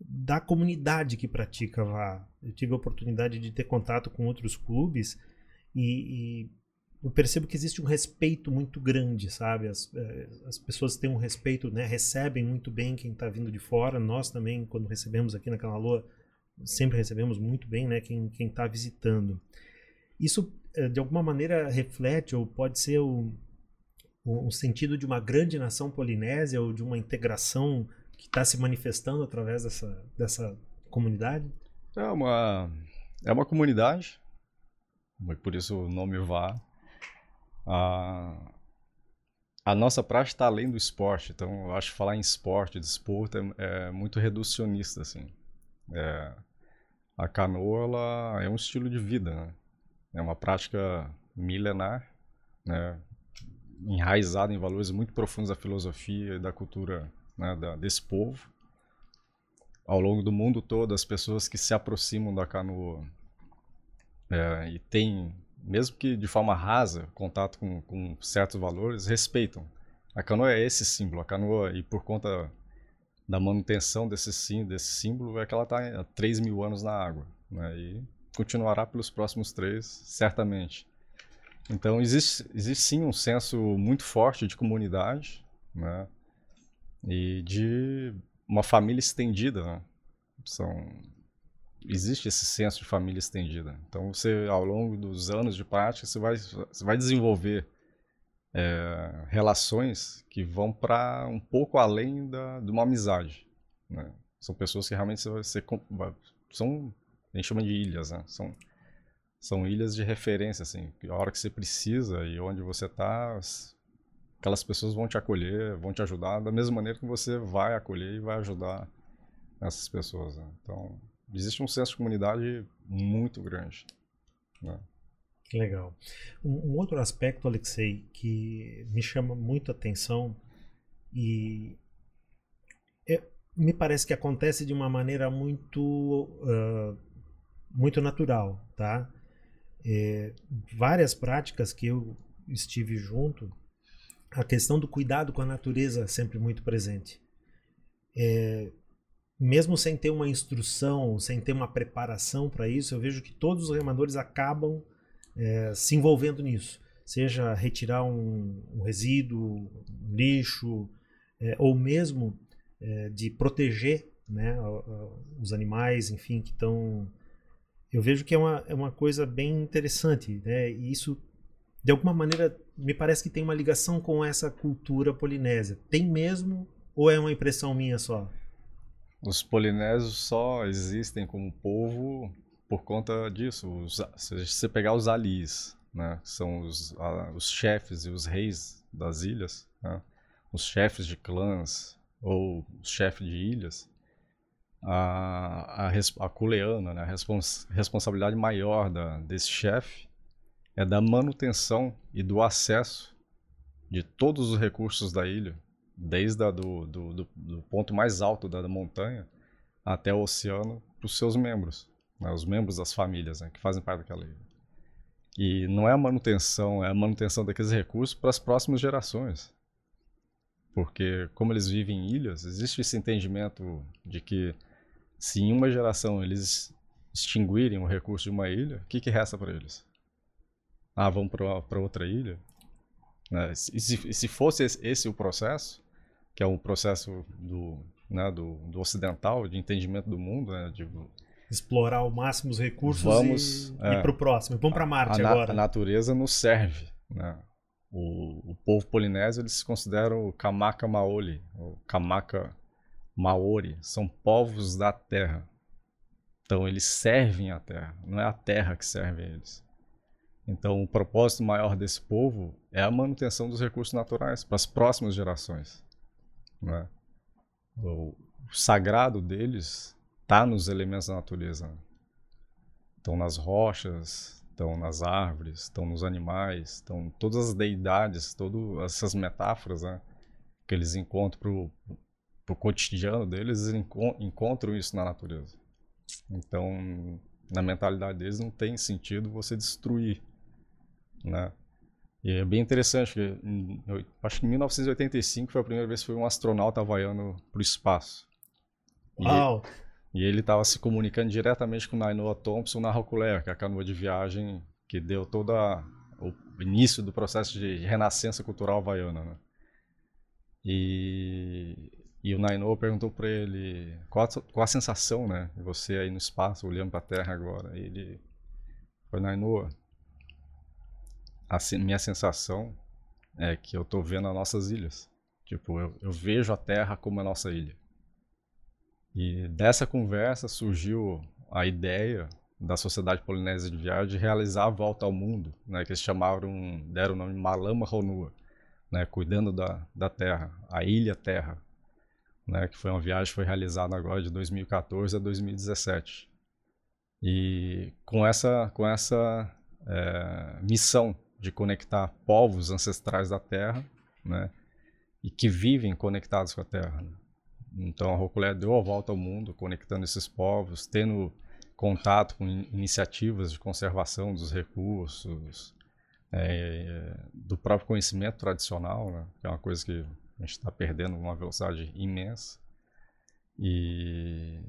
da comunidade que pratica lá. Eu tive a oportunidade de ter contato com outros clubes e, e eu percebo que existe um respeito muito grande, sabe? As, eh, as pessoas têm um respeito, né? recebem muito bem quem está vindo de fora. Nós também, quando recebemos aqui na Canaloa, sempre recebemos muito bem né? quem está visitando. Isso, eh, de alguma maneira, reflete ou pode ser o, o, sentido de uma grande nação polinésia ou de uma integração que está se manifestando através dessa, dessa comunidade? É uma, é uma comunidade, por isso o nome vá. A, a nossa prática está além do esporte, então eu acho que falar em esporte, desporto, é, é muito reducionista, assim. É, a canoa ela é um estilo de vida, né? É uma prática milenar, né, enraizada em valores muito profundos da filosofia e da cultura né, da, desse povo. Ao longo do mundo todo, as pessoas que se aproximam da canoa é, e têm, mesmo que de forma rasa, contato com, com certos valores, respeitam A canoa é esse símbolo. A canoa, e por conta da manutenção desse, desse símbolo, é que ela está há 3 mil anos na água. Né? E continuará pelos próximos três, certamente. Então, existe, existe sim um senso muito forte de comunidade né? e de uma família estendida. Né? São, existe esse senso de família estendida. Então, você, ao longo dos anos de prática, você vai, você vai desenvolver é, relações que vão para um pouco além da, de uma amizade. Né? São pessoas que realmente você, você, são, gente chama de ilhas, né? São, são ilhas de referência, assim. A hora que você precisa e onde você está, aquelas pessoas vão te acolher, vão te ajudar da mesma maneira que você vai acolher e vai ajudar essas pessoas. Né? Então, existe um senso de comunidade muito grande. Né? Legal. Um, um, outro aspecto, Alexei, que me chama muito atenção e é, me parece que acontece de uma maneira muito uh, muito natural, tá? É, várias práticas que eu estive junto, a questão do cuidado com a natureza é sempre muito presente. É, mesmo sem ter uma instrução, sem ter uma preparação para isso, eu vejo que todos os remadores acabam é, se envolvendo nisso. Seja retirar um, um resíduo, um lixo, é, ou mesmo é, de proteger né, os animais, enfim, que estão. Eu vejo que é uma, é uma coisa bem interessante, né? E isso, de alguma maneira, me parece que tem uma ligação com essa cultura polinésia. Tem mesmo ou é uma impressão minha só? Os polinésios só existem como povo por conta disso. Os, se você pegar os alis, né, são os, a, os chefes e os reis das ilhas, né, os chefes de clãs ou os chefes de ilhas, a, a, a né, a respons, responsabilidade maior da, desse chefe é da manutenção e do acesso de todos os recursos da ilha, desde a do, do, do, do ponto mais alto da, da montanha até o oceano, para os seus membros né, os membros das famílias né, que fazem parte daquela ilha. E não é a manutenção, é a manutenção daqueles recursos para as próximas gerações. Porque, como eles vivem em ilhas, existe esse entendimento de que se em uma geração eles extinguirem o recurso de uma ilha, o que, que resta para eles? Ah, vão para outra ilha? Né? E, se, e se fosse esse, esse, o processo, que é um processo do, né, do, do ocidental, de entendimento do mundo, né, de, explorar ao máximo os recursos Vamos, e, é, ir para o próximo. Vamos para Marte a, agora. A natureza nos serve. Né? O, o, povo polinésio eles se consideram o Kamaka Maoli, o Kamaka Maori, são povos da terra. Então eles servem a terra, não é a terra que serve a eles. Então o propósito maior desse povo é a manutenção dos recursos naturais para as próximas gerações. Né? O, sagrado deles está nos elementos da natureza. Estão nas rochas, estão nas árvores, estão nos animais, estão todas as deidades, todas essas metáforas né, que eles encontram o cotidiano deles, eles encontram isso na natureza. Então, na mentalidade deles, não tem sentido você destruir. Né? E é bem interessante, que eu acho que em 1985 foi a primeira vez que foi um astronauta havaiano para o espaço. Uau! E ele estava se comunicando diretamente com Nainoa Thompson na Roculé, que é a canoa de viagem que deu todo o início do processo de renascença cultural havaiana. Né? E, e o Nainoa perguntou para ele qual a, qual a sensação, né? Você aí no espaço, olhando para a Terra agora. E ele foi, Nainoa, a minha sensação é que eu estou vendo as nossas ilhas. Tipo, eu, eu vejo a Terra como a nossa ilha. E dessa conversa surgiu a ideia da Sociedade Polinésia de Viagem de realizar a volta ao mundo, né, que eles chamaram, deram o nome Malama Ronua, né, cuidando da, da Terra, a Ilha Terra, né, que foi uma viagem que foi realizada agora de 2014 a 2017. E com essa, com essa é, missão de conectar povos ancestrais da Terra, né, e que vivem conectados com a Terra. Né. Então a Roculé deu a volta ao mundo, conectando esses povos, tendo contato com iniciativas de conservação dos recursos, é, do próprio conhecimento tradicional, né? que é uma coisa que a gente está perdendo uma velocidade imensa. E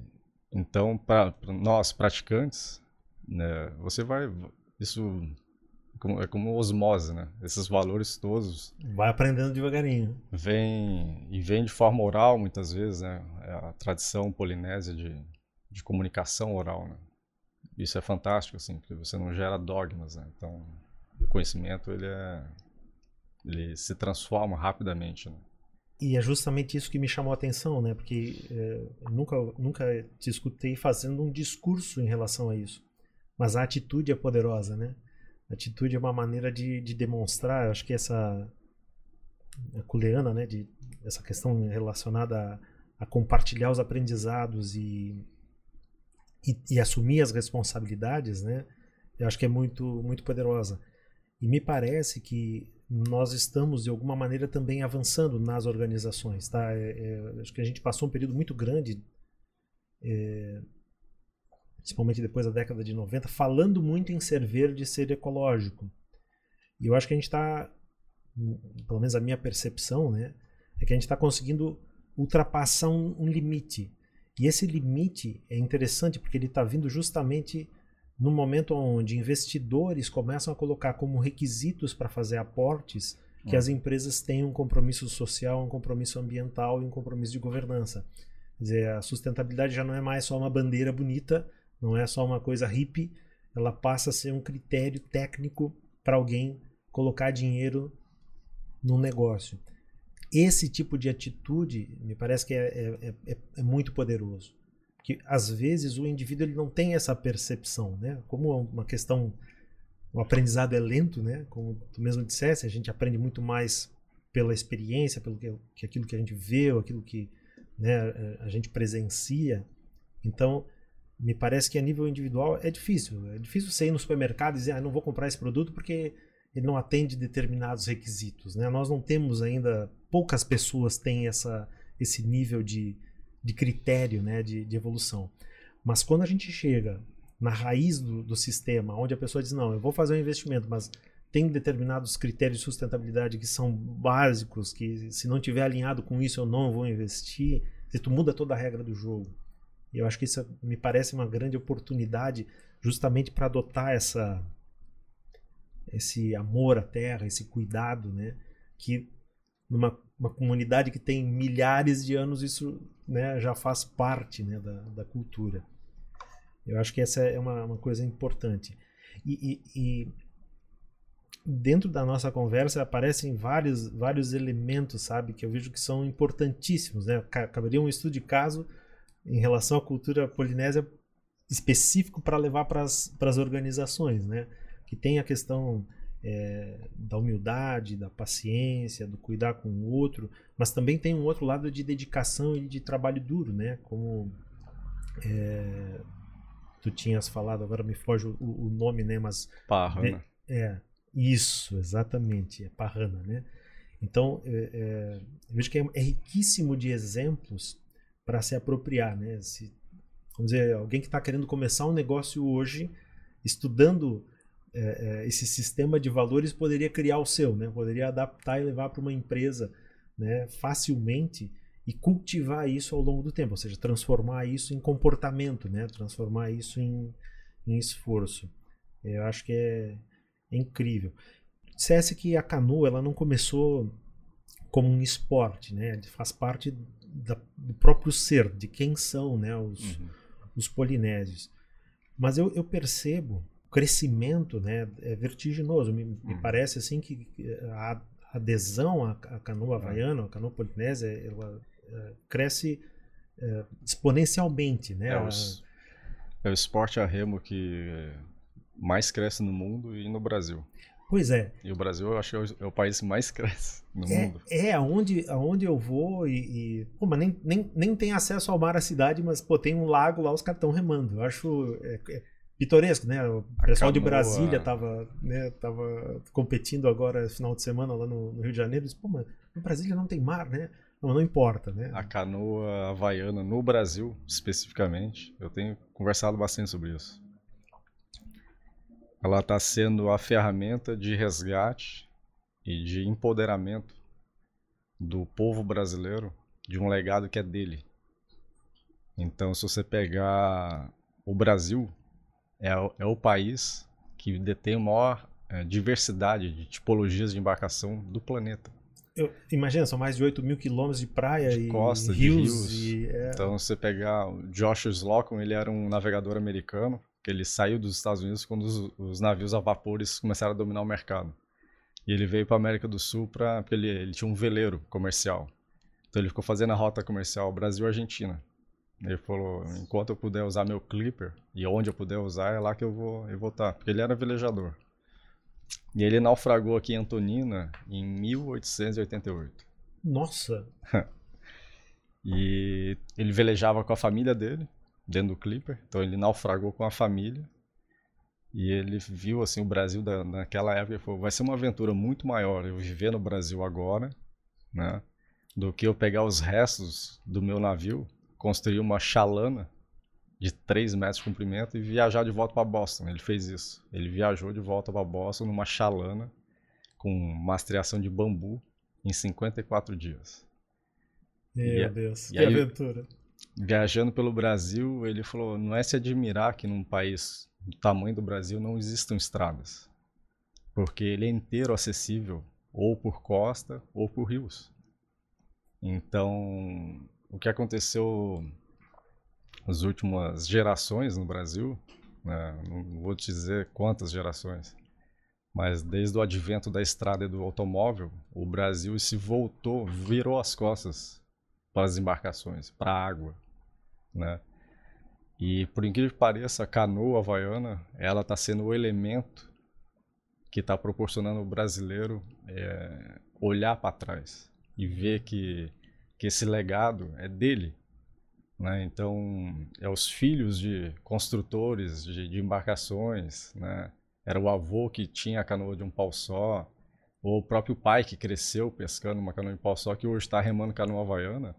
então, para nós praticantes, né, você vai. Isso é como osmose, né? Esses valores todos. Vai aprendendo devagarinho. Vem, e vem de forma oral, muitas vezes, né? É a tradição polinésia de, de comunicação oral, né? Isso é fantástico, assim, porque você não gera dogmas, né? Então, o conhecimento, ele é... Ele se transforma rapidamente, né? E é justamente isso que me chamou a atenção, né? Porque é, nunca, nunca te escutei fazendo um discurso em relação a isso. Mas a atitude é poderosa, né? A atitude é uma maneira de, de demonstrar, acho que essa a culeana, né? De, essa questão relacionada a, a compartilhar os aprendizados e, e, e, assumir as responsabilidades, né? Eu acho que é muito, muito poderosa. E me parece que nós estamos de alguma maneira também avançando nas organizações, tá? É, é, acho que a gente passou um período muito grande, é, principalmente depois da década de 90, falando muito em ser verde ser ecológico. E eu acho que a gente está, pelo menos a minha percepção, né, é que a gente está conseguindo ultrapassar um, um limite. E esse limite é interessante porque ele está vindo justamente no momento onde investidores começam a colocar como requisitos para fazer aportes que hum. as empresas tenham um compromisso social, um compromisso ambiental e um compromisso de governança. Quer dizer, a sustentabilidade já não é mais só uma bandeira bonita, não é só uma coisa hippie, ela passa a ser um critério técnico para alguém colocar dinheiro no negócio. Esse tipo de atitude me parece que é, é, é, é muito poderoso que às vezes o indivíduo ele não tem essa percepção, né? Como é uma questão, o aprendizado é lento, né? Como tu mesmo dissesse, a gente aprende muito mais pela experiência, pelo que, que aquilo que a gente vê, ou aquilo que né, a gente presencia. Então, me parece que a nível individual é difícil. É difícil você ir no supermercado e dizer, ah, não vou comprar esse produto porque ele não atende determinados requisitos. Né? Nós não temos ainda, poucas pessoas têm essa, esse nível de, de critério né, de, de evolução. Mas quando a gente chega na raiz do, do sistema, onde a pessoa diz, não, eu vou fazer um investimento, mas tem determinados critérios de sustentabilidade que são básicos, que se não tiver alinhado com isso eu não vou investir, se tu muda toda a regra do jogo. E eu acho que isso me parece uma grande oportunidade justamente para adotar essa esse amor à terra, esse cuidado, né, que numa uma comunidade que tem milhares de anos, isso né, já faz parte né, da, da cultura. Eu acho que essa é uma, uma coisa importante. E, e, e, dentro da nossa conversa aparecem vários, vários elementos, sabe, que eu vejo que são importantíssimos. Né? Caberia um estudo de caso em relação à cultura polinésia específico para levar para as organizações, né? que tem a questão é, da humildade, da paciência, do cuidar com o outro, mas também tem um outro lado de dedicação e de trabalho duro, né? Como é, tu tinhas falado, agora me foge o, o nome, né? Mas Parrana. Né? É isso, exatamente, é Parrana, né? Então é, é, eu vejo que é, é riquíssimo de exemplos para se apropriar, né? Se, vamos dizer, alguém que está querendo começar um negócio hoje, estudando é, é, esse sistema de valores poderia criar o seu, né? poderia adaptar e levar para uma empresa né, facilmente e cultivar isso ao longo do tempo, ou seja, transformar isso em comportamento, né? transformar isso em, em esforço. Eu acho que é, é incrível. Dissesse que a canoa ela não começou como um esporte, né? Faz parte da, do próprio ser, de quem são né? os, uhum. os polinésios. Mas eu, eu percebo crescimento né, é vertiginoso. Me, me hum. parece assim que a adesão à, à canoa havaiana, à canoa polinésia, ela é, cresce é, exponencialmente. Né? É, os, é o esporte a remo que mais cresce no mundo e no Brasil. Pois é. E o Brasil, eu acho que é o, é país que mais cresce no é, mundo. É, aonde, aonde eu vou e. e pô, mas nem, nem, nem tem acesso ao mar a cidade, mas pô, tem um lago lá, os caras estão remando. Eu acho. É, é pitoresco, né? O pessoal de Brasília estava né, tava competindo agora final de semana lá no, no Rio de Janeiro. Disse, Pô, mas no Brasília não tem mar, né? Não, não importa, né? A canoa havaiana no Brasil, especificamente, eu tenho conversado bastante sobre isso. ela está sendo a ferramenta de resgate e de empoderamento do povo brasileiro de um legado que é dele. Então, se você pegar o Brasil, é, é o país que detém a maior é, diversidade de tipologias de embarcação do planeta. Eu, imagina, são mais de 8 mil quilômetros de praia de e costa, rios. De rios. E, é... Então, se você pegar o Josh Slocum, ele era um navegador americano, que ele saiu dos Estados Unidos quando os, os navios a vapores começaram a dominar o mercado. E ele veio para a América do Sul pra, porque ele, ele tinha um veleiro comercial. Então ele ficou fazendo a rota comercial Brasil-Argentina. Ele falou, enquanto eu puder usar meu clipper e onde eu puder usar, é lá que eu vou, eu vou estar. Porque ele era velejador. E ele naufragou aqui em Antonina em 1888. Nossa! e ele velejava com a família dele, dentro do Clipper. Então ele naufragou com a família. E ele viu assim o Brasil da, naquela época e falou: vai ser uma aventura muito maior eu viver no Brasil agora, né? Do que eu pegar os restos do meu navio, construir uma chalana de 3 metros de comprimento e viajar de volta para Boston. Ele fez isso. Ele viajou de volta para Boston numa chalana com mastreação de bambu em 54 dias. Meu e, Deus, e que aí, aventura. Viajando pelo Brasil, ele falou: não é se admirar que num país do tamanho do Brasil não existam estradas, porque ele é inteiro acessível ou por costa ou por rios. Então, o que aconteceu as últimas gerações no Brasil, né? não vou te dizer quantas gerações, mas desde o advento da estrada e do automóvel, o Brasil se voltou, virou as costas para as embarcações, para a água, né? E por incrível que pareça, a canoa havaiana, ela está sendo o elemento que está proporcionando o brasileiro é, olhar para trás e ver que, que esse legado é dele, né? Então, é os filhos de construtores de, de, embarcações, né? Era o avô que tinha a canoa de um pau só, ou o próprio pai que cresceu pescando uma canoa de pau só, que hoje está remando canoa havaiana.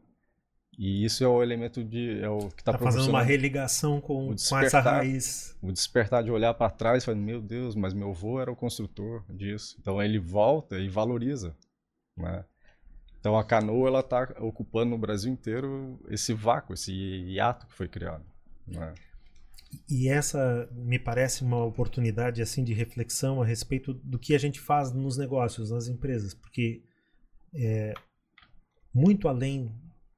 E isso é o elemento de. É o que está tá fazendo uma religação com, com essa raiz. O despertar de olhar para trás e falar: Meu Deus, mas meu avô era o construtor disso. Então ele volta e valoriza. Né? Então a canoa ela está ocupando no Brasil inteiro esse vácuo, esse hiato que foi criado. Né? E essa me parece uma oportunidade assim de reflexão a respeito do que a gente faz nos negócios, nas empresas, porque é, muito além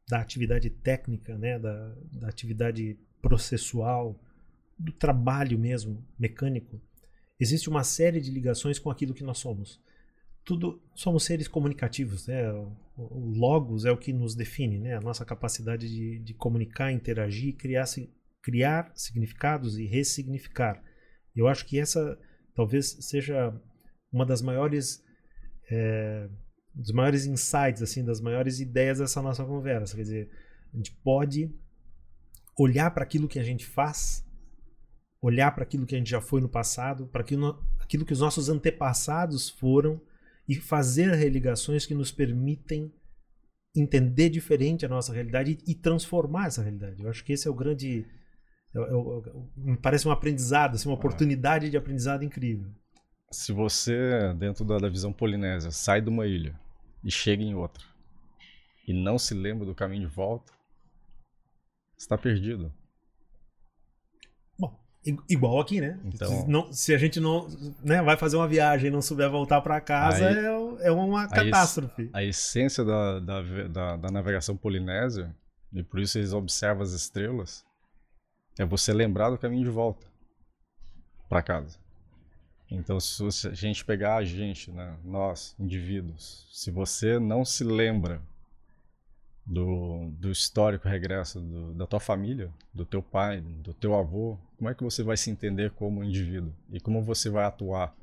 da atividade técnica, né, da, da atividade processual, do trabalho mesmo mecânico, existe uma série de ligações com aquilo que nós somos tudo somos seres comunicativos, né? O logos é o que nos define, né? A nossa capacidade de, de comunicar, interagir, criar, criar significados e ressignificar. Eu acho que essa talvez seja uma das maiores é, dos maiores insights, assim, das maiores ideias dessa nossa conversa. Quer dizer, a gente pode olhar para aquilo que a gente faz, olhar para aquilo que a gente já foi no passado, para aquilo, aquilo que os nossos antepassados foram e fazer religações que nos permitem entender diferente a nossa realidade e, e transformar essa realidade. Eu acho que esse é o grande. É, é, é, me parece um aprendizado, assim, uma é. oportunidade de aprendizado incrível. Se você, dentro da, da visão polinésia, sai de uma ilha e chega em outra e não se lembra do caminho de volta, está perdido. Igual aqui, né? Então, não, se a gente não né, vai fazer uma viagem e não souber voltar para casa, aí, é, é uma catástrofe. A, essência da, da, da, da, navegação polinésia, e por isso eles observam as estrelas, é você lembrar do caminho de volta para casa. Então, se a gente pegar a gente, né, nós, indivíduos, se você não se lembra do, do histórico regresso do, da tua família, do teu pai, do teu avô, como é que você vai se entender como indivíduo e como você vai atuar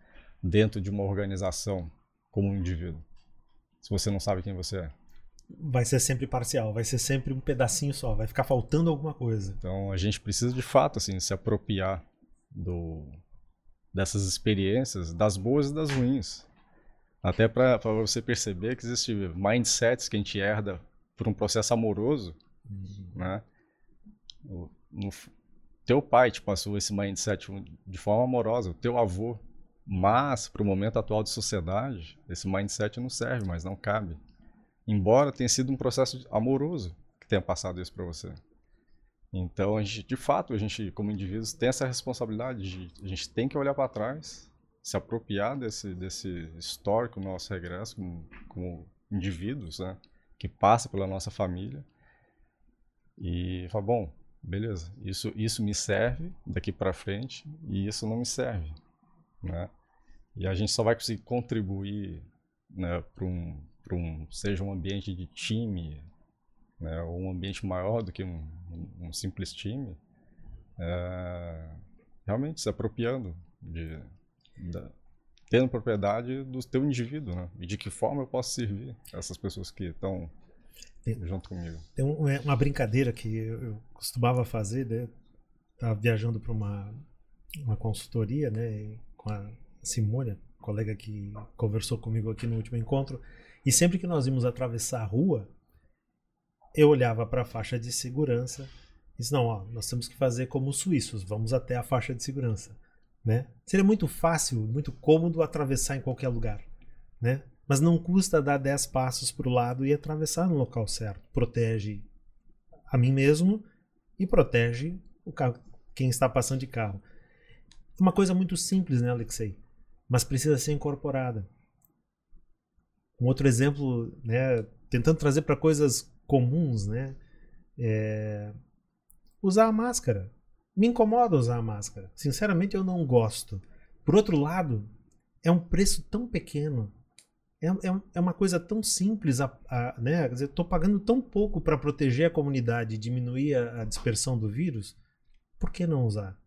dentro de uma organização como um indivíduo, se você não sabe quem você é? Vai ser sempre parcial, vai ser sempre um pedacinho só, vai ficar faltando alguma coisa. Então a gente precisa de fato assim se apropriar do dessas experiências, das boas e das ruins. Até para você perceber que existem mindsets que a gente herda por um processo amoroso, uhum. né? No, teu pai te passou esse mindset de forma amorosa, o teu avô. Mas, para o momento atual de sociedade, esse mindset não serve mais, não cabe. Embora tenha sido um processo amoroso que tenha passado isso para você. Então, a gente, de fato, a gente, como indivíduos, tem essa responsabilidade de a gente tem que olhar para trás, se apropriar desse, desse histórico nosso regresso como, como indivíduos, né? Que passa pela nossa família. E falar, bom, beleza, isso, isso me serve daqui para frente e isso não me serve, né? E a gente só vai conseguir contribuir né, para um, um, seja um ambiente de time, né, ou um ambiente maior do que um, um, um simples time, é, realmente se apropriando de, da, tendo propriedade do teu indivíduo, né? E de que forma eu posso servir essas pessoas que estão junto comigo. Tem é, uma brincadeira que eu costumava fazer, né? Tava viajando para uma, uma consultoria, né? Com a Simônia, colega que conversou comigo aqui no último encontro. E sempre que nós íamos atravessar a rua, eu olhava para a faixa de segurança e disse: Não, ó, nós temos que fazer como os suíços, vamos até a faixa de segurança. Né? Seria muito fácil, muito cômodo atravessar em qualquer lugar. Né? Mas não custa dar 10 passos para o lado e atravessar no local certo. Protege a mim mesmo e protege o carro, quem está passando de carro. Uma coisa muito simples, né, Alexei? Mas precisa ser incorporada. Um outro exemplo, né, tentando trazer para coisas comuns, né, é usar a máscara. Me incomoda usar a máscara. Sinceramente, eu não gosto. Por outro lado, é um preço tão pequeno é, é, é uma coisa tão simples, a, a, né? Quer dizer, estou pagando tão pouco para proteger a comunidade e diminuir a, a, dispersão do vírus, por que não usar?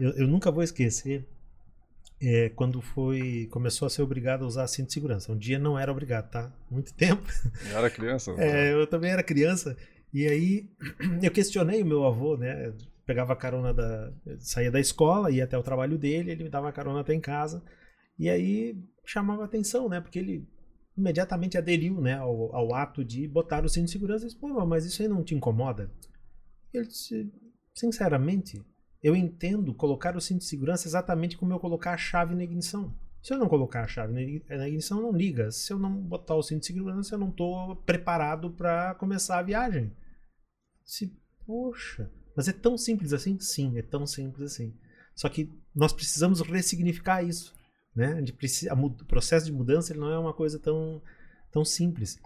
Eu, eu nunca vou esquecer é, quando foi começou a ser obrigado a usar cinto de segurança. Um dia não era obrigado, tá? Muito tempo. Eu era criança. é, eu também era criança. E aí eu questionei o meu avô, né? Pegava carona da. saía da escola, ia até o trabalho dele, ele me dava carona até em casa. E aí chamava atenção, né? Porque ele imediatamente aderiu né, ao, ao ato de botar o cinto de segurança e disse, Pô, mas isso aí não te incomoda? Ele disse, sinceramente, eu entendo colocar o cinto de segurança exatamente como eu colocar a chave na ignição. Se eu não colocar a chave na ignição, não liga. Se eu não botar o cinto de segurança, eu não estou preparado para começar a viagem. Se, poxa, mas é tão simples assim? Sim, é tão simples assim. Só que nós precisamos ressignificar isso. Né? A gente precisa, o processo de mudança ele não é uma coisa tão, tão simples.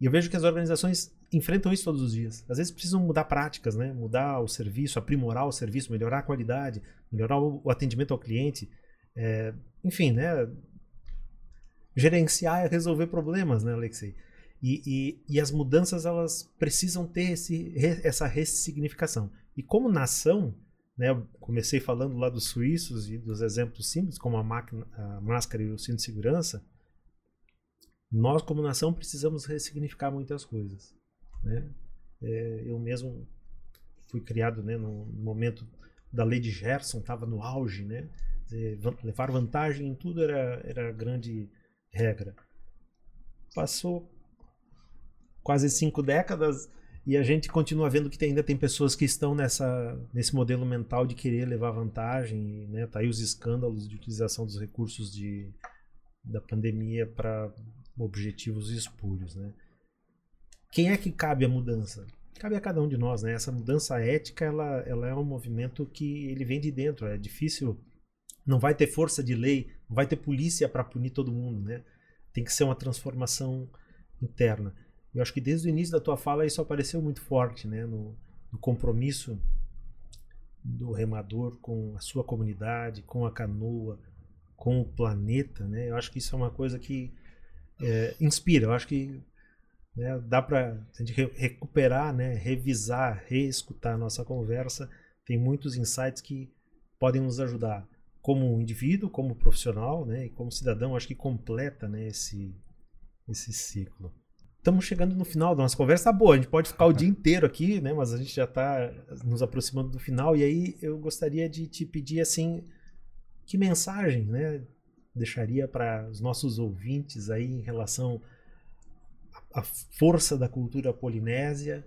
E eu vejo que as organizações enfrentam isso todos os dias. Às vezes precisam mudar práticas, né? mudar o serviço, aprimorar o serviço, melhorar a qualidade, melhorar o, atendimento ao cliente. É, enfim, né? gerenciar e resolver problemas, né, Alexei? E, e, e, as mudanças elas precisam ter esse, essa ressignificação. E como nação, né, comecei falando lá dos suíços e dos exemplos simples, como a, máquina, a máscara e o cinto de segurança. Nós, como nação, precisamos ressignificar muitas coisas. Né? É, eu mesmo fui criado né, no momento da lei de Gerson, estava no auge. Né? Levar vantagem em tudo era, era grande regra. Passou quase cinco décadas e a gente continua vendo que ainda tem pessoas que estão nessa, nesse modelo mental de querer levar vantagem. Né? Tá aí os escândalos de utilização dos recursos de, da pandemia para objetivos espúrios. Né? Quem é que cabe a mudança? Cabe a cada um de nós. Né? Essa mudança ética ela, ela é um movimento que ele vem de dentro. É difícil, não vai ter força de lei, não vai ter polícia para punir todo mundo. Né? Tem que ser uma transformação interna. Eu acho que desde o início da tua fala isso apareceu muito forte, né? No, no compromisso do remador com a sua comunidade, com a canoa, com o planeta, né? Eu acho que isso é uma coisa que é, inspira. Eu acho que né, dá para gente recuperar, né, revisar, reescutar a nossa conversa. Tem muitos insights que podem nos ajudar como indivíduo, como profissional, né, e como cidadão. Acho que completa, né, esse esse ciclo estamos chegando no final da nossa conversa. Tá boa, a gente pode ficar o dia inteiro aqui, né? Mas a gente já está nos aproximando do final. E aí eu gostaria de te pedir assim, que mensagem, né? Deixaria para os nossos ouvintes aí em relação à força da cultura polinésia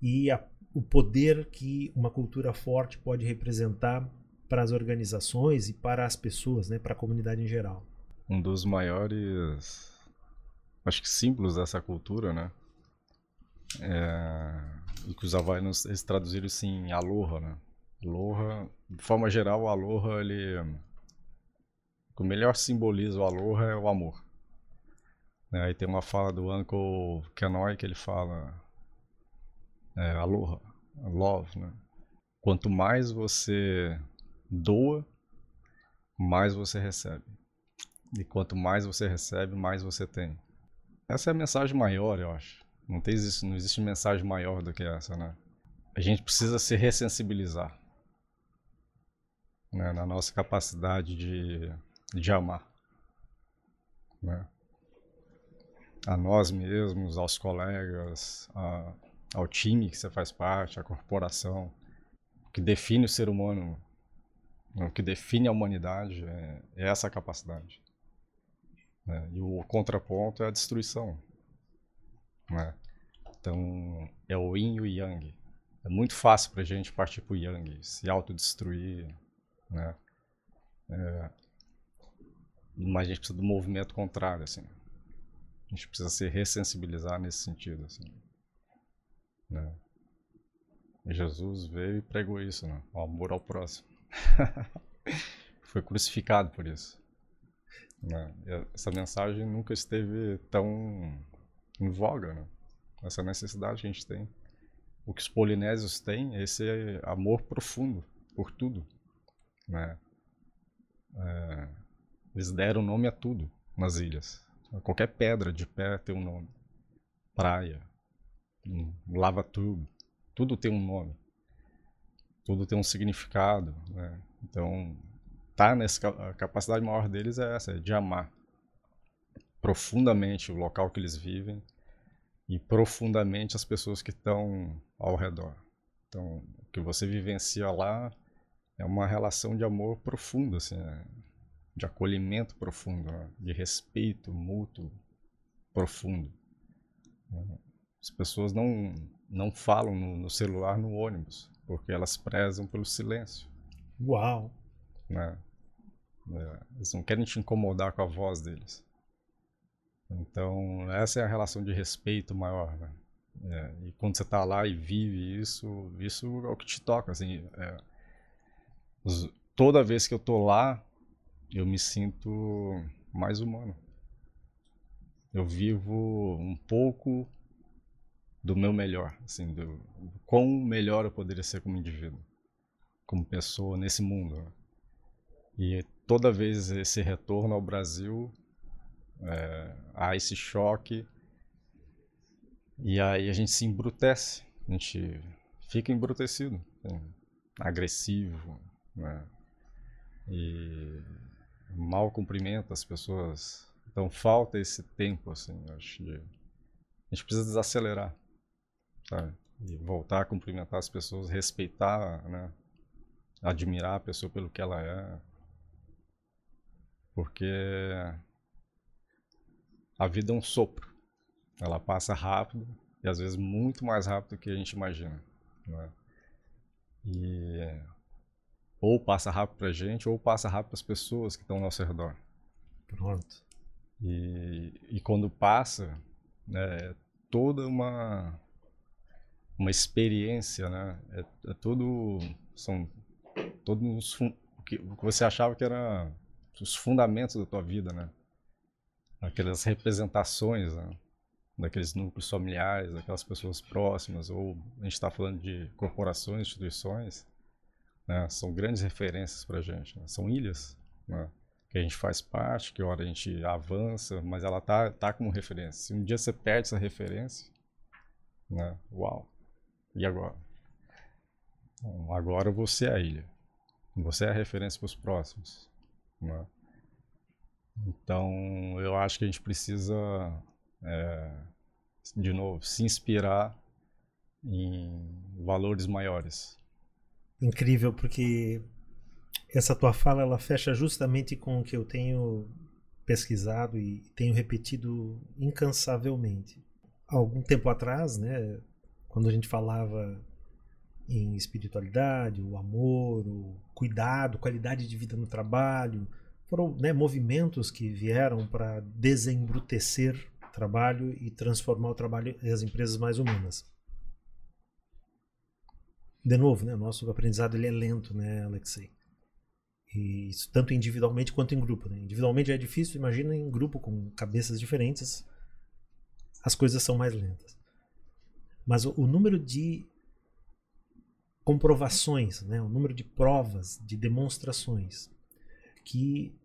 e a, o poder que uma cultura forte pode representar para as organizações e para as pessoas, né, para a comunidade em geral. Um dos maiores, acho que símbolos dessa cultura, né, é, e que os havaianos eles traduziram isso em aloha, né? Aloha, de forma geral, o aloha, ele, o melhor simboliza o aloha é o amor. Né? Aí tem uma fala do Uncle Kenoi que ele fala é, aloha, love, né? Quanto mais você doa, mais você recebe. E quanto mais você recebe, mais você tem. Essa é a mensagem maior, eu acho. Não, tem, não existe mensagem maior do que essa, né? A gente precisa se ressensibilizar né? na nossa capacidade de, de amar. Né? A nós mesmos, aos colegas, a, ao time que você faz parte, à corporação. O que define o ser humano o que define a humanidade é, é essa capacidade. Né? E o contraponto é a destruição. Né? Então, é o yin e o yang. É muito fácil para a gente partir para o yang, se autodestruir. Né? É, mas a gente precisa do movimento contrário. Assim. A gente precisa se ressensibilizar nesse sentido. Assim. Né? Jesus veio e pregou isso, né? o amor ao próximo. Foi crucificado por isso. Né? Essa mensagem nunca esteve tão em voga. Né? Essa necessidade que a gente tem. O que os polinésios têm é esse amor profundo por tudo. Né? É, eles deram nome a tudo nas ilhas. Qualquer pedra de pé tem um nome. Praia, um lava-tubo, tudo tem um nome tudo tem um significado, né? Então, tá nessa a capacidade maior deles é essa, é de amar profundamente o local que eles vivem e profundamente as pessoas que estão ao redor. Então, o que você vivencia lá é uma relação de amor profundo, assim, né? de acolhimento profundo, né? de respeito mútuo profundo. As pessoas não, não falam no, no celular no ônibus porque elas prezam pelo silêncio. Uau! Né? É, eles não querem te incomodar com a voz deles. Então, essa é a relação de respeito maior. Né? É, e quando você está lá e vive isso, isso é o que te toca. Assim, é, os, toda vez que eu estou lá, eu me sinto mais humano. Eu vivo um pouco do meu melhor, assim, do, do quão melhor eu poderia ser como indivíduo, como pessoa nesse mundo. E toda vez esse retorno ao Brasil, é, há esse choque, e aí a gente se embrutece, a gente fica embrutecido, assim, agressivo, né? E mal cumprimenta as pessoas. Então falta esse tempo, assim, acho de... A gente precisa desacelerar sabe? E voltar a cumprimentar as pessoas, respeitar, né? Admirar a pessoa pelo que ela é. Porque a vida é um sopro. Ela passa rápido e às vezes muito mais rápido do que a gente imagina. Né? E ou passa rápido pra gente ou passa rápido para as pessoas que estão ao nosso redor. Pronto. E, e quando passa, né, é toda uma uma experiência, né? É, é tudo são todos o que você achava que era os fundamentos da tua vida, né? Aquelas representações, né? daqueles núcleos familiares, daquelas pessoas próximas, ou a gente está falando de corporações, instituições, né? São grandes referências para a gente. Né? São ilhas, né? Que a gente faz parte, que hora a gente avança, mas ela tá tá como referência. Se um dia você perde essa referência, né? Uau! E agora? Bom, agora você é a ilha. Você é a referência para os próximos. Né? Então, eu acho que a gente precisa, é, de novo, se inspirar em valores maiores. Incrível, porque essa tua fala ela fecha justamente com o que eu tenho pesquisado e tenho repetido incansavelmente. Algum tempo atrás, né, quando a gente falava em espiritualidade, o amor, o cuidado, qualidade de vida no trabalho. Foram né, movimentos que vieram para desembrutecer o trabalho e transformar o trabalho e as empresas mais humanas. De novo, né, nosso aprendizado ele é lento, né, Alexei? E isso tanto individualmente quanto em grupo. Né? Individualmente é difícil, imagina em grupo com cabeças diferentes, as coisas são mais lentas. Mas o, o número de comprovações, né, o número de provas, de demonstrações que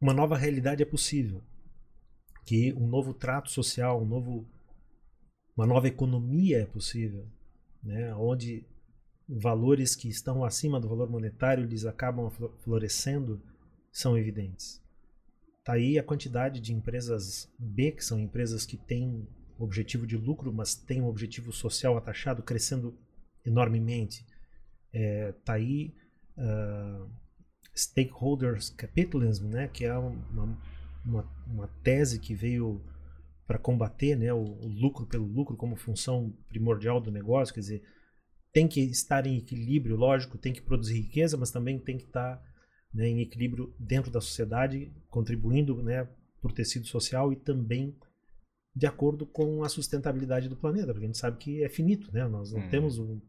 uma nova realidade é possível, que um novo trato social, um novo, uma nova economia é possível, né, onde valores que estão acima do valor monetário eles acabam florescendo são evidentes. Tá aí a quantidade de empresas B, que são empresas que têm objetivo de lucro, mas têm um objetivo social atachado, crescendo enormemente. É, tá aí uh, stakeholders capitalism, né, que é uma, uma, uma tese que veio para combater né, o, o, lucro pelo lucro como função primordial do negócio, quer dizer, tem que estar em equilíbrio, lógico, tem que produzir riqueza, mas também tem que estar né, em equilíbrio dentro da sociedade, contribuindo né, para o tecido social e também de acordo com a sustentabilidade do planeta, porque a gente sabe que é finito, né? Nós não hum. temos um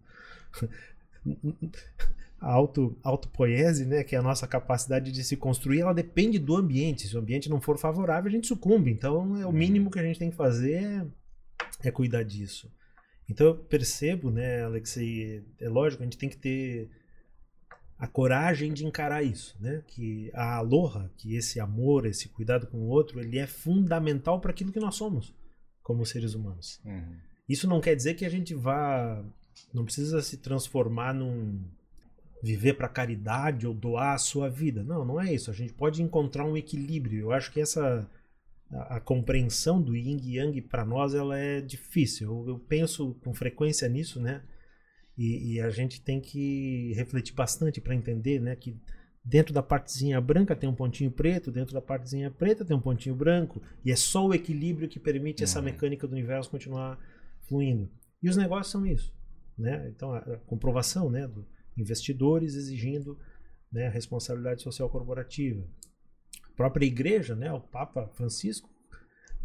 a auto, autopoiese, né, que é a nossa capacidade de se construir, ela depende do ambiente. Se o ambiente não for favorável, a gente sucumbe. Então, é o mínimo que a gente tem que fazer é, é cuidar disso. Então, eu percebo, né, Alexei, é lógico, a gente tem que ter a coragem de encarar isso, né? Que a aloha, que esse amor, esse cuidado com o outro, ele é fundamental para aquilo que nós somos como seres humanos. Uhum. Isso não quer dizer que a gente vá, não precisa se transformar num viver para caridade ou doar a sua vida. Não, não é isso. A gente pode encontrar um equilíbrio. Eu acho que essa a, a compreensão do yin e yang para nós ela é difícil. Eu, eu penso com frequência nisso, né? E, e a gente tem que refletir bastante para entender né, que dentro da partezinha branca tem um pontinho preto, dentro da partezinha preta tem um pontinho branco, e é só o equilíbrio que permite uhum. essa mecânica do universo continuar fluindo. E os negócios são isso. Né? Então, a, comprovação né, do investidores exigindo né, responsabilidade social corporativa. A própria igreja, né, o Papa Francisco,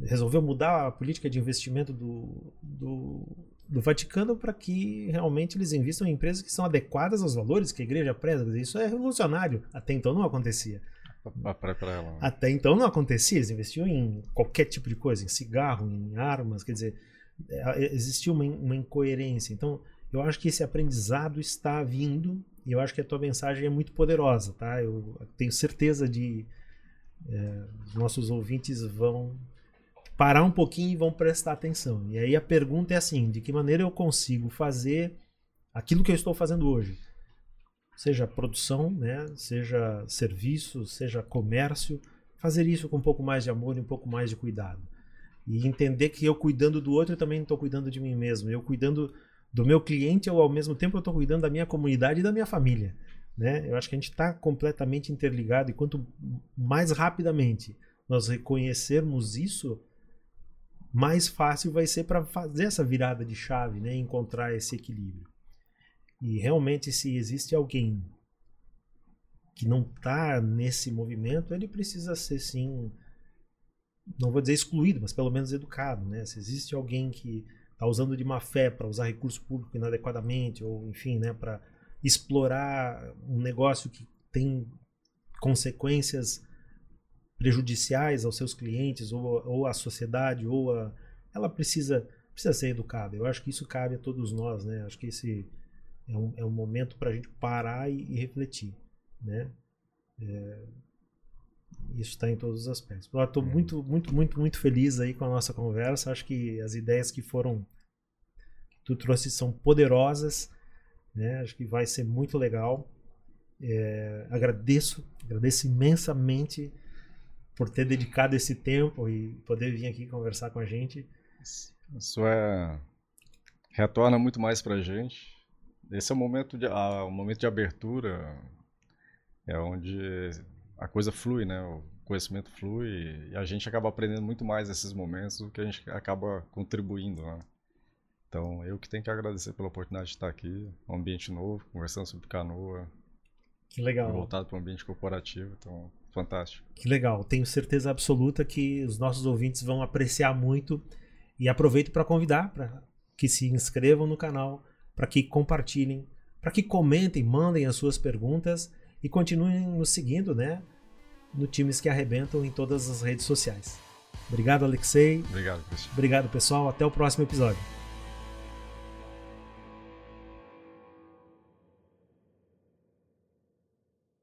resolveu mudar a política de investimento do, do, do Vaticano para que realmente eles investam em empresas que são adequadas aos valores que a igreja preza. Isso é revolucionário. Até então não acontecia. Ela, Até então não acontecia. Eles investiam em qualquer tipo de coisa, em cigarro, em armas. Quer dizer, é, existia uma, uma incoerência. Então, eu acho que esse aprendizado está vindo e eu acho que a tua mensagem é muito poderosa, tá? Eu tenho certeza de é, os nossos ouvintes vão parar um pouquinho e vão prestar atenção. E aí a pergunta é assim: de que maneira eu consigo fazer aquilo que eu estou fazendo hoje? Seja produção, né? seja serviço, seja comércio, fazer isso com um pouco mais de amor e um pouco mais de cuidado. E entender que eu cuidando do outro, eu também estou cuidando de mim mesmo. Eu cuidando do meu cliente, eu ao mesmo tempo estou cuidando da minha comunidade e da minha família. Né? Eu acho que a gente está completamente interligado e quanto mais rapidamente nós reconhecermos isso, mais fácil vai ser para fazer essa virada de chave, né? encontrar esse equilíbrio. E realmente, se existe alguém que não está nesse movimento, ele precisa ser sim, não vou dizer excluído, mas pelo menos educado. Né? Se existe alguém que está usando de má fé para usar recurso público inadequadamente, ou enfim, né, para explorar um negócio que tem consequências prejudiciais aos seus clientes ou, ou à sociedade ou a, ela precisa precisa ser educada. Eu acho que isso cabe a todos nós, né? Acho que esse é um, é um momento para a gente parar e, e refletir, né? É, isso está em todos os aspectos. Estou uhum. muito, muito, muito, muito feliz aí com a nossa conversa. Acho que as ideias que foram que tu trouxe são poderosas, né? Acho que vai ser muito legal. É, agradeço, agradeço imensamente por ter dedicado esse tempo e poder vir aqui conversar com a gente. Isso é retorna muito mais para a gente. Esse é o momento de a, o momento de abertura, é onde a coisa flui, né? O conhecimento flui e a gente acaba aprendendo muito mais nesses momentos do que a gente acaba contribuindo, né? Então, eu que tenho que agradecer pela oportunidade de estar aqui, um ambiente novo, conversando sobre canoa. Que legal. Voltado para um ambiente corporativo, então, fantástico. Que legal. Tenho certeza absoluta que os nossos ouvintes vão apreciar muito e aproveito para convidar para que se inscrevam no canal, para que compartilhem, para que comentem, mandem as suas perguntas e continuem nos seguindo, né? No Times que Arrebentam em todas as redes sociais. Obrigado, Alexei. Obrigado, Cristian. Obrigado, pessoal. Até o próximo episódio.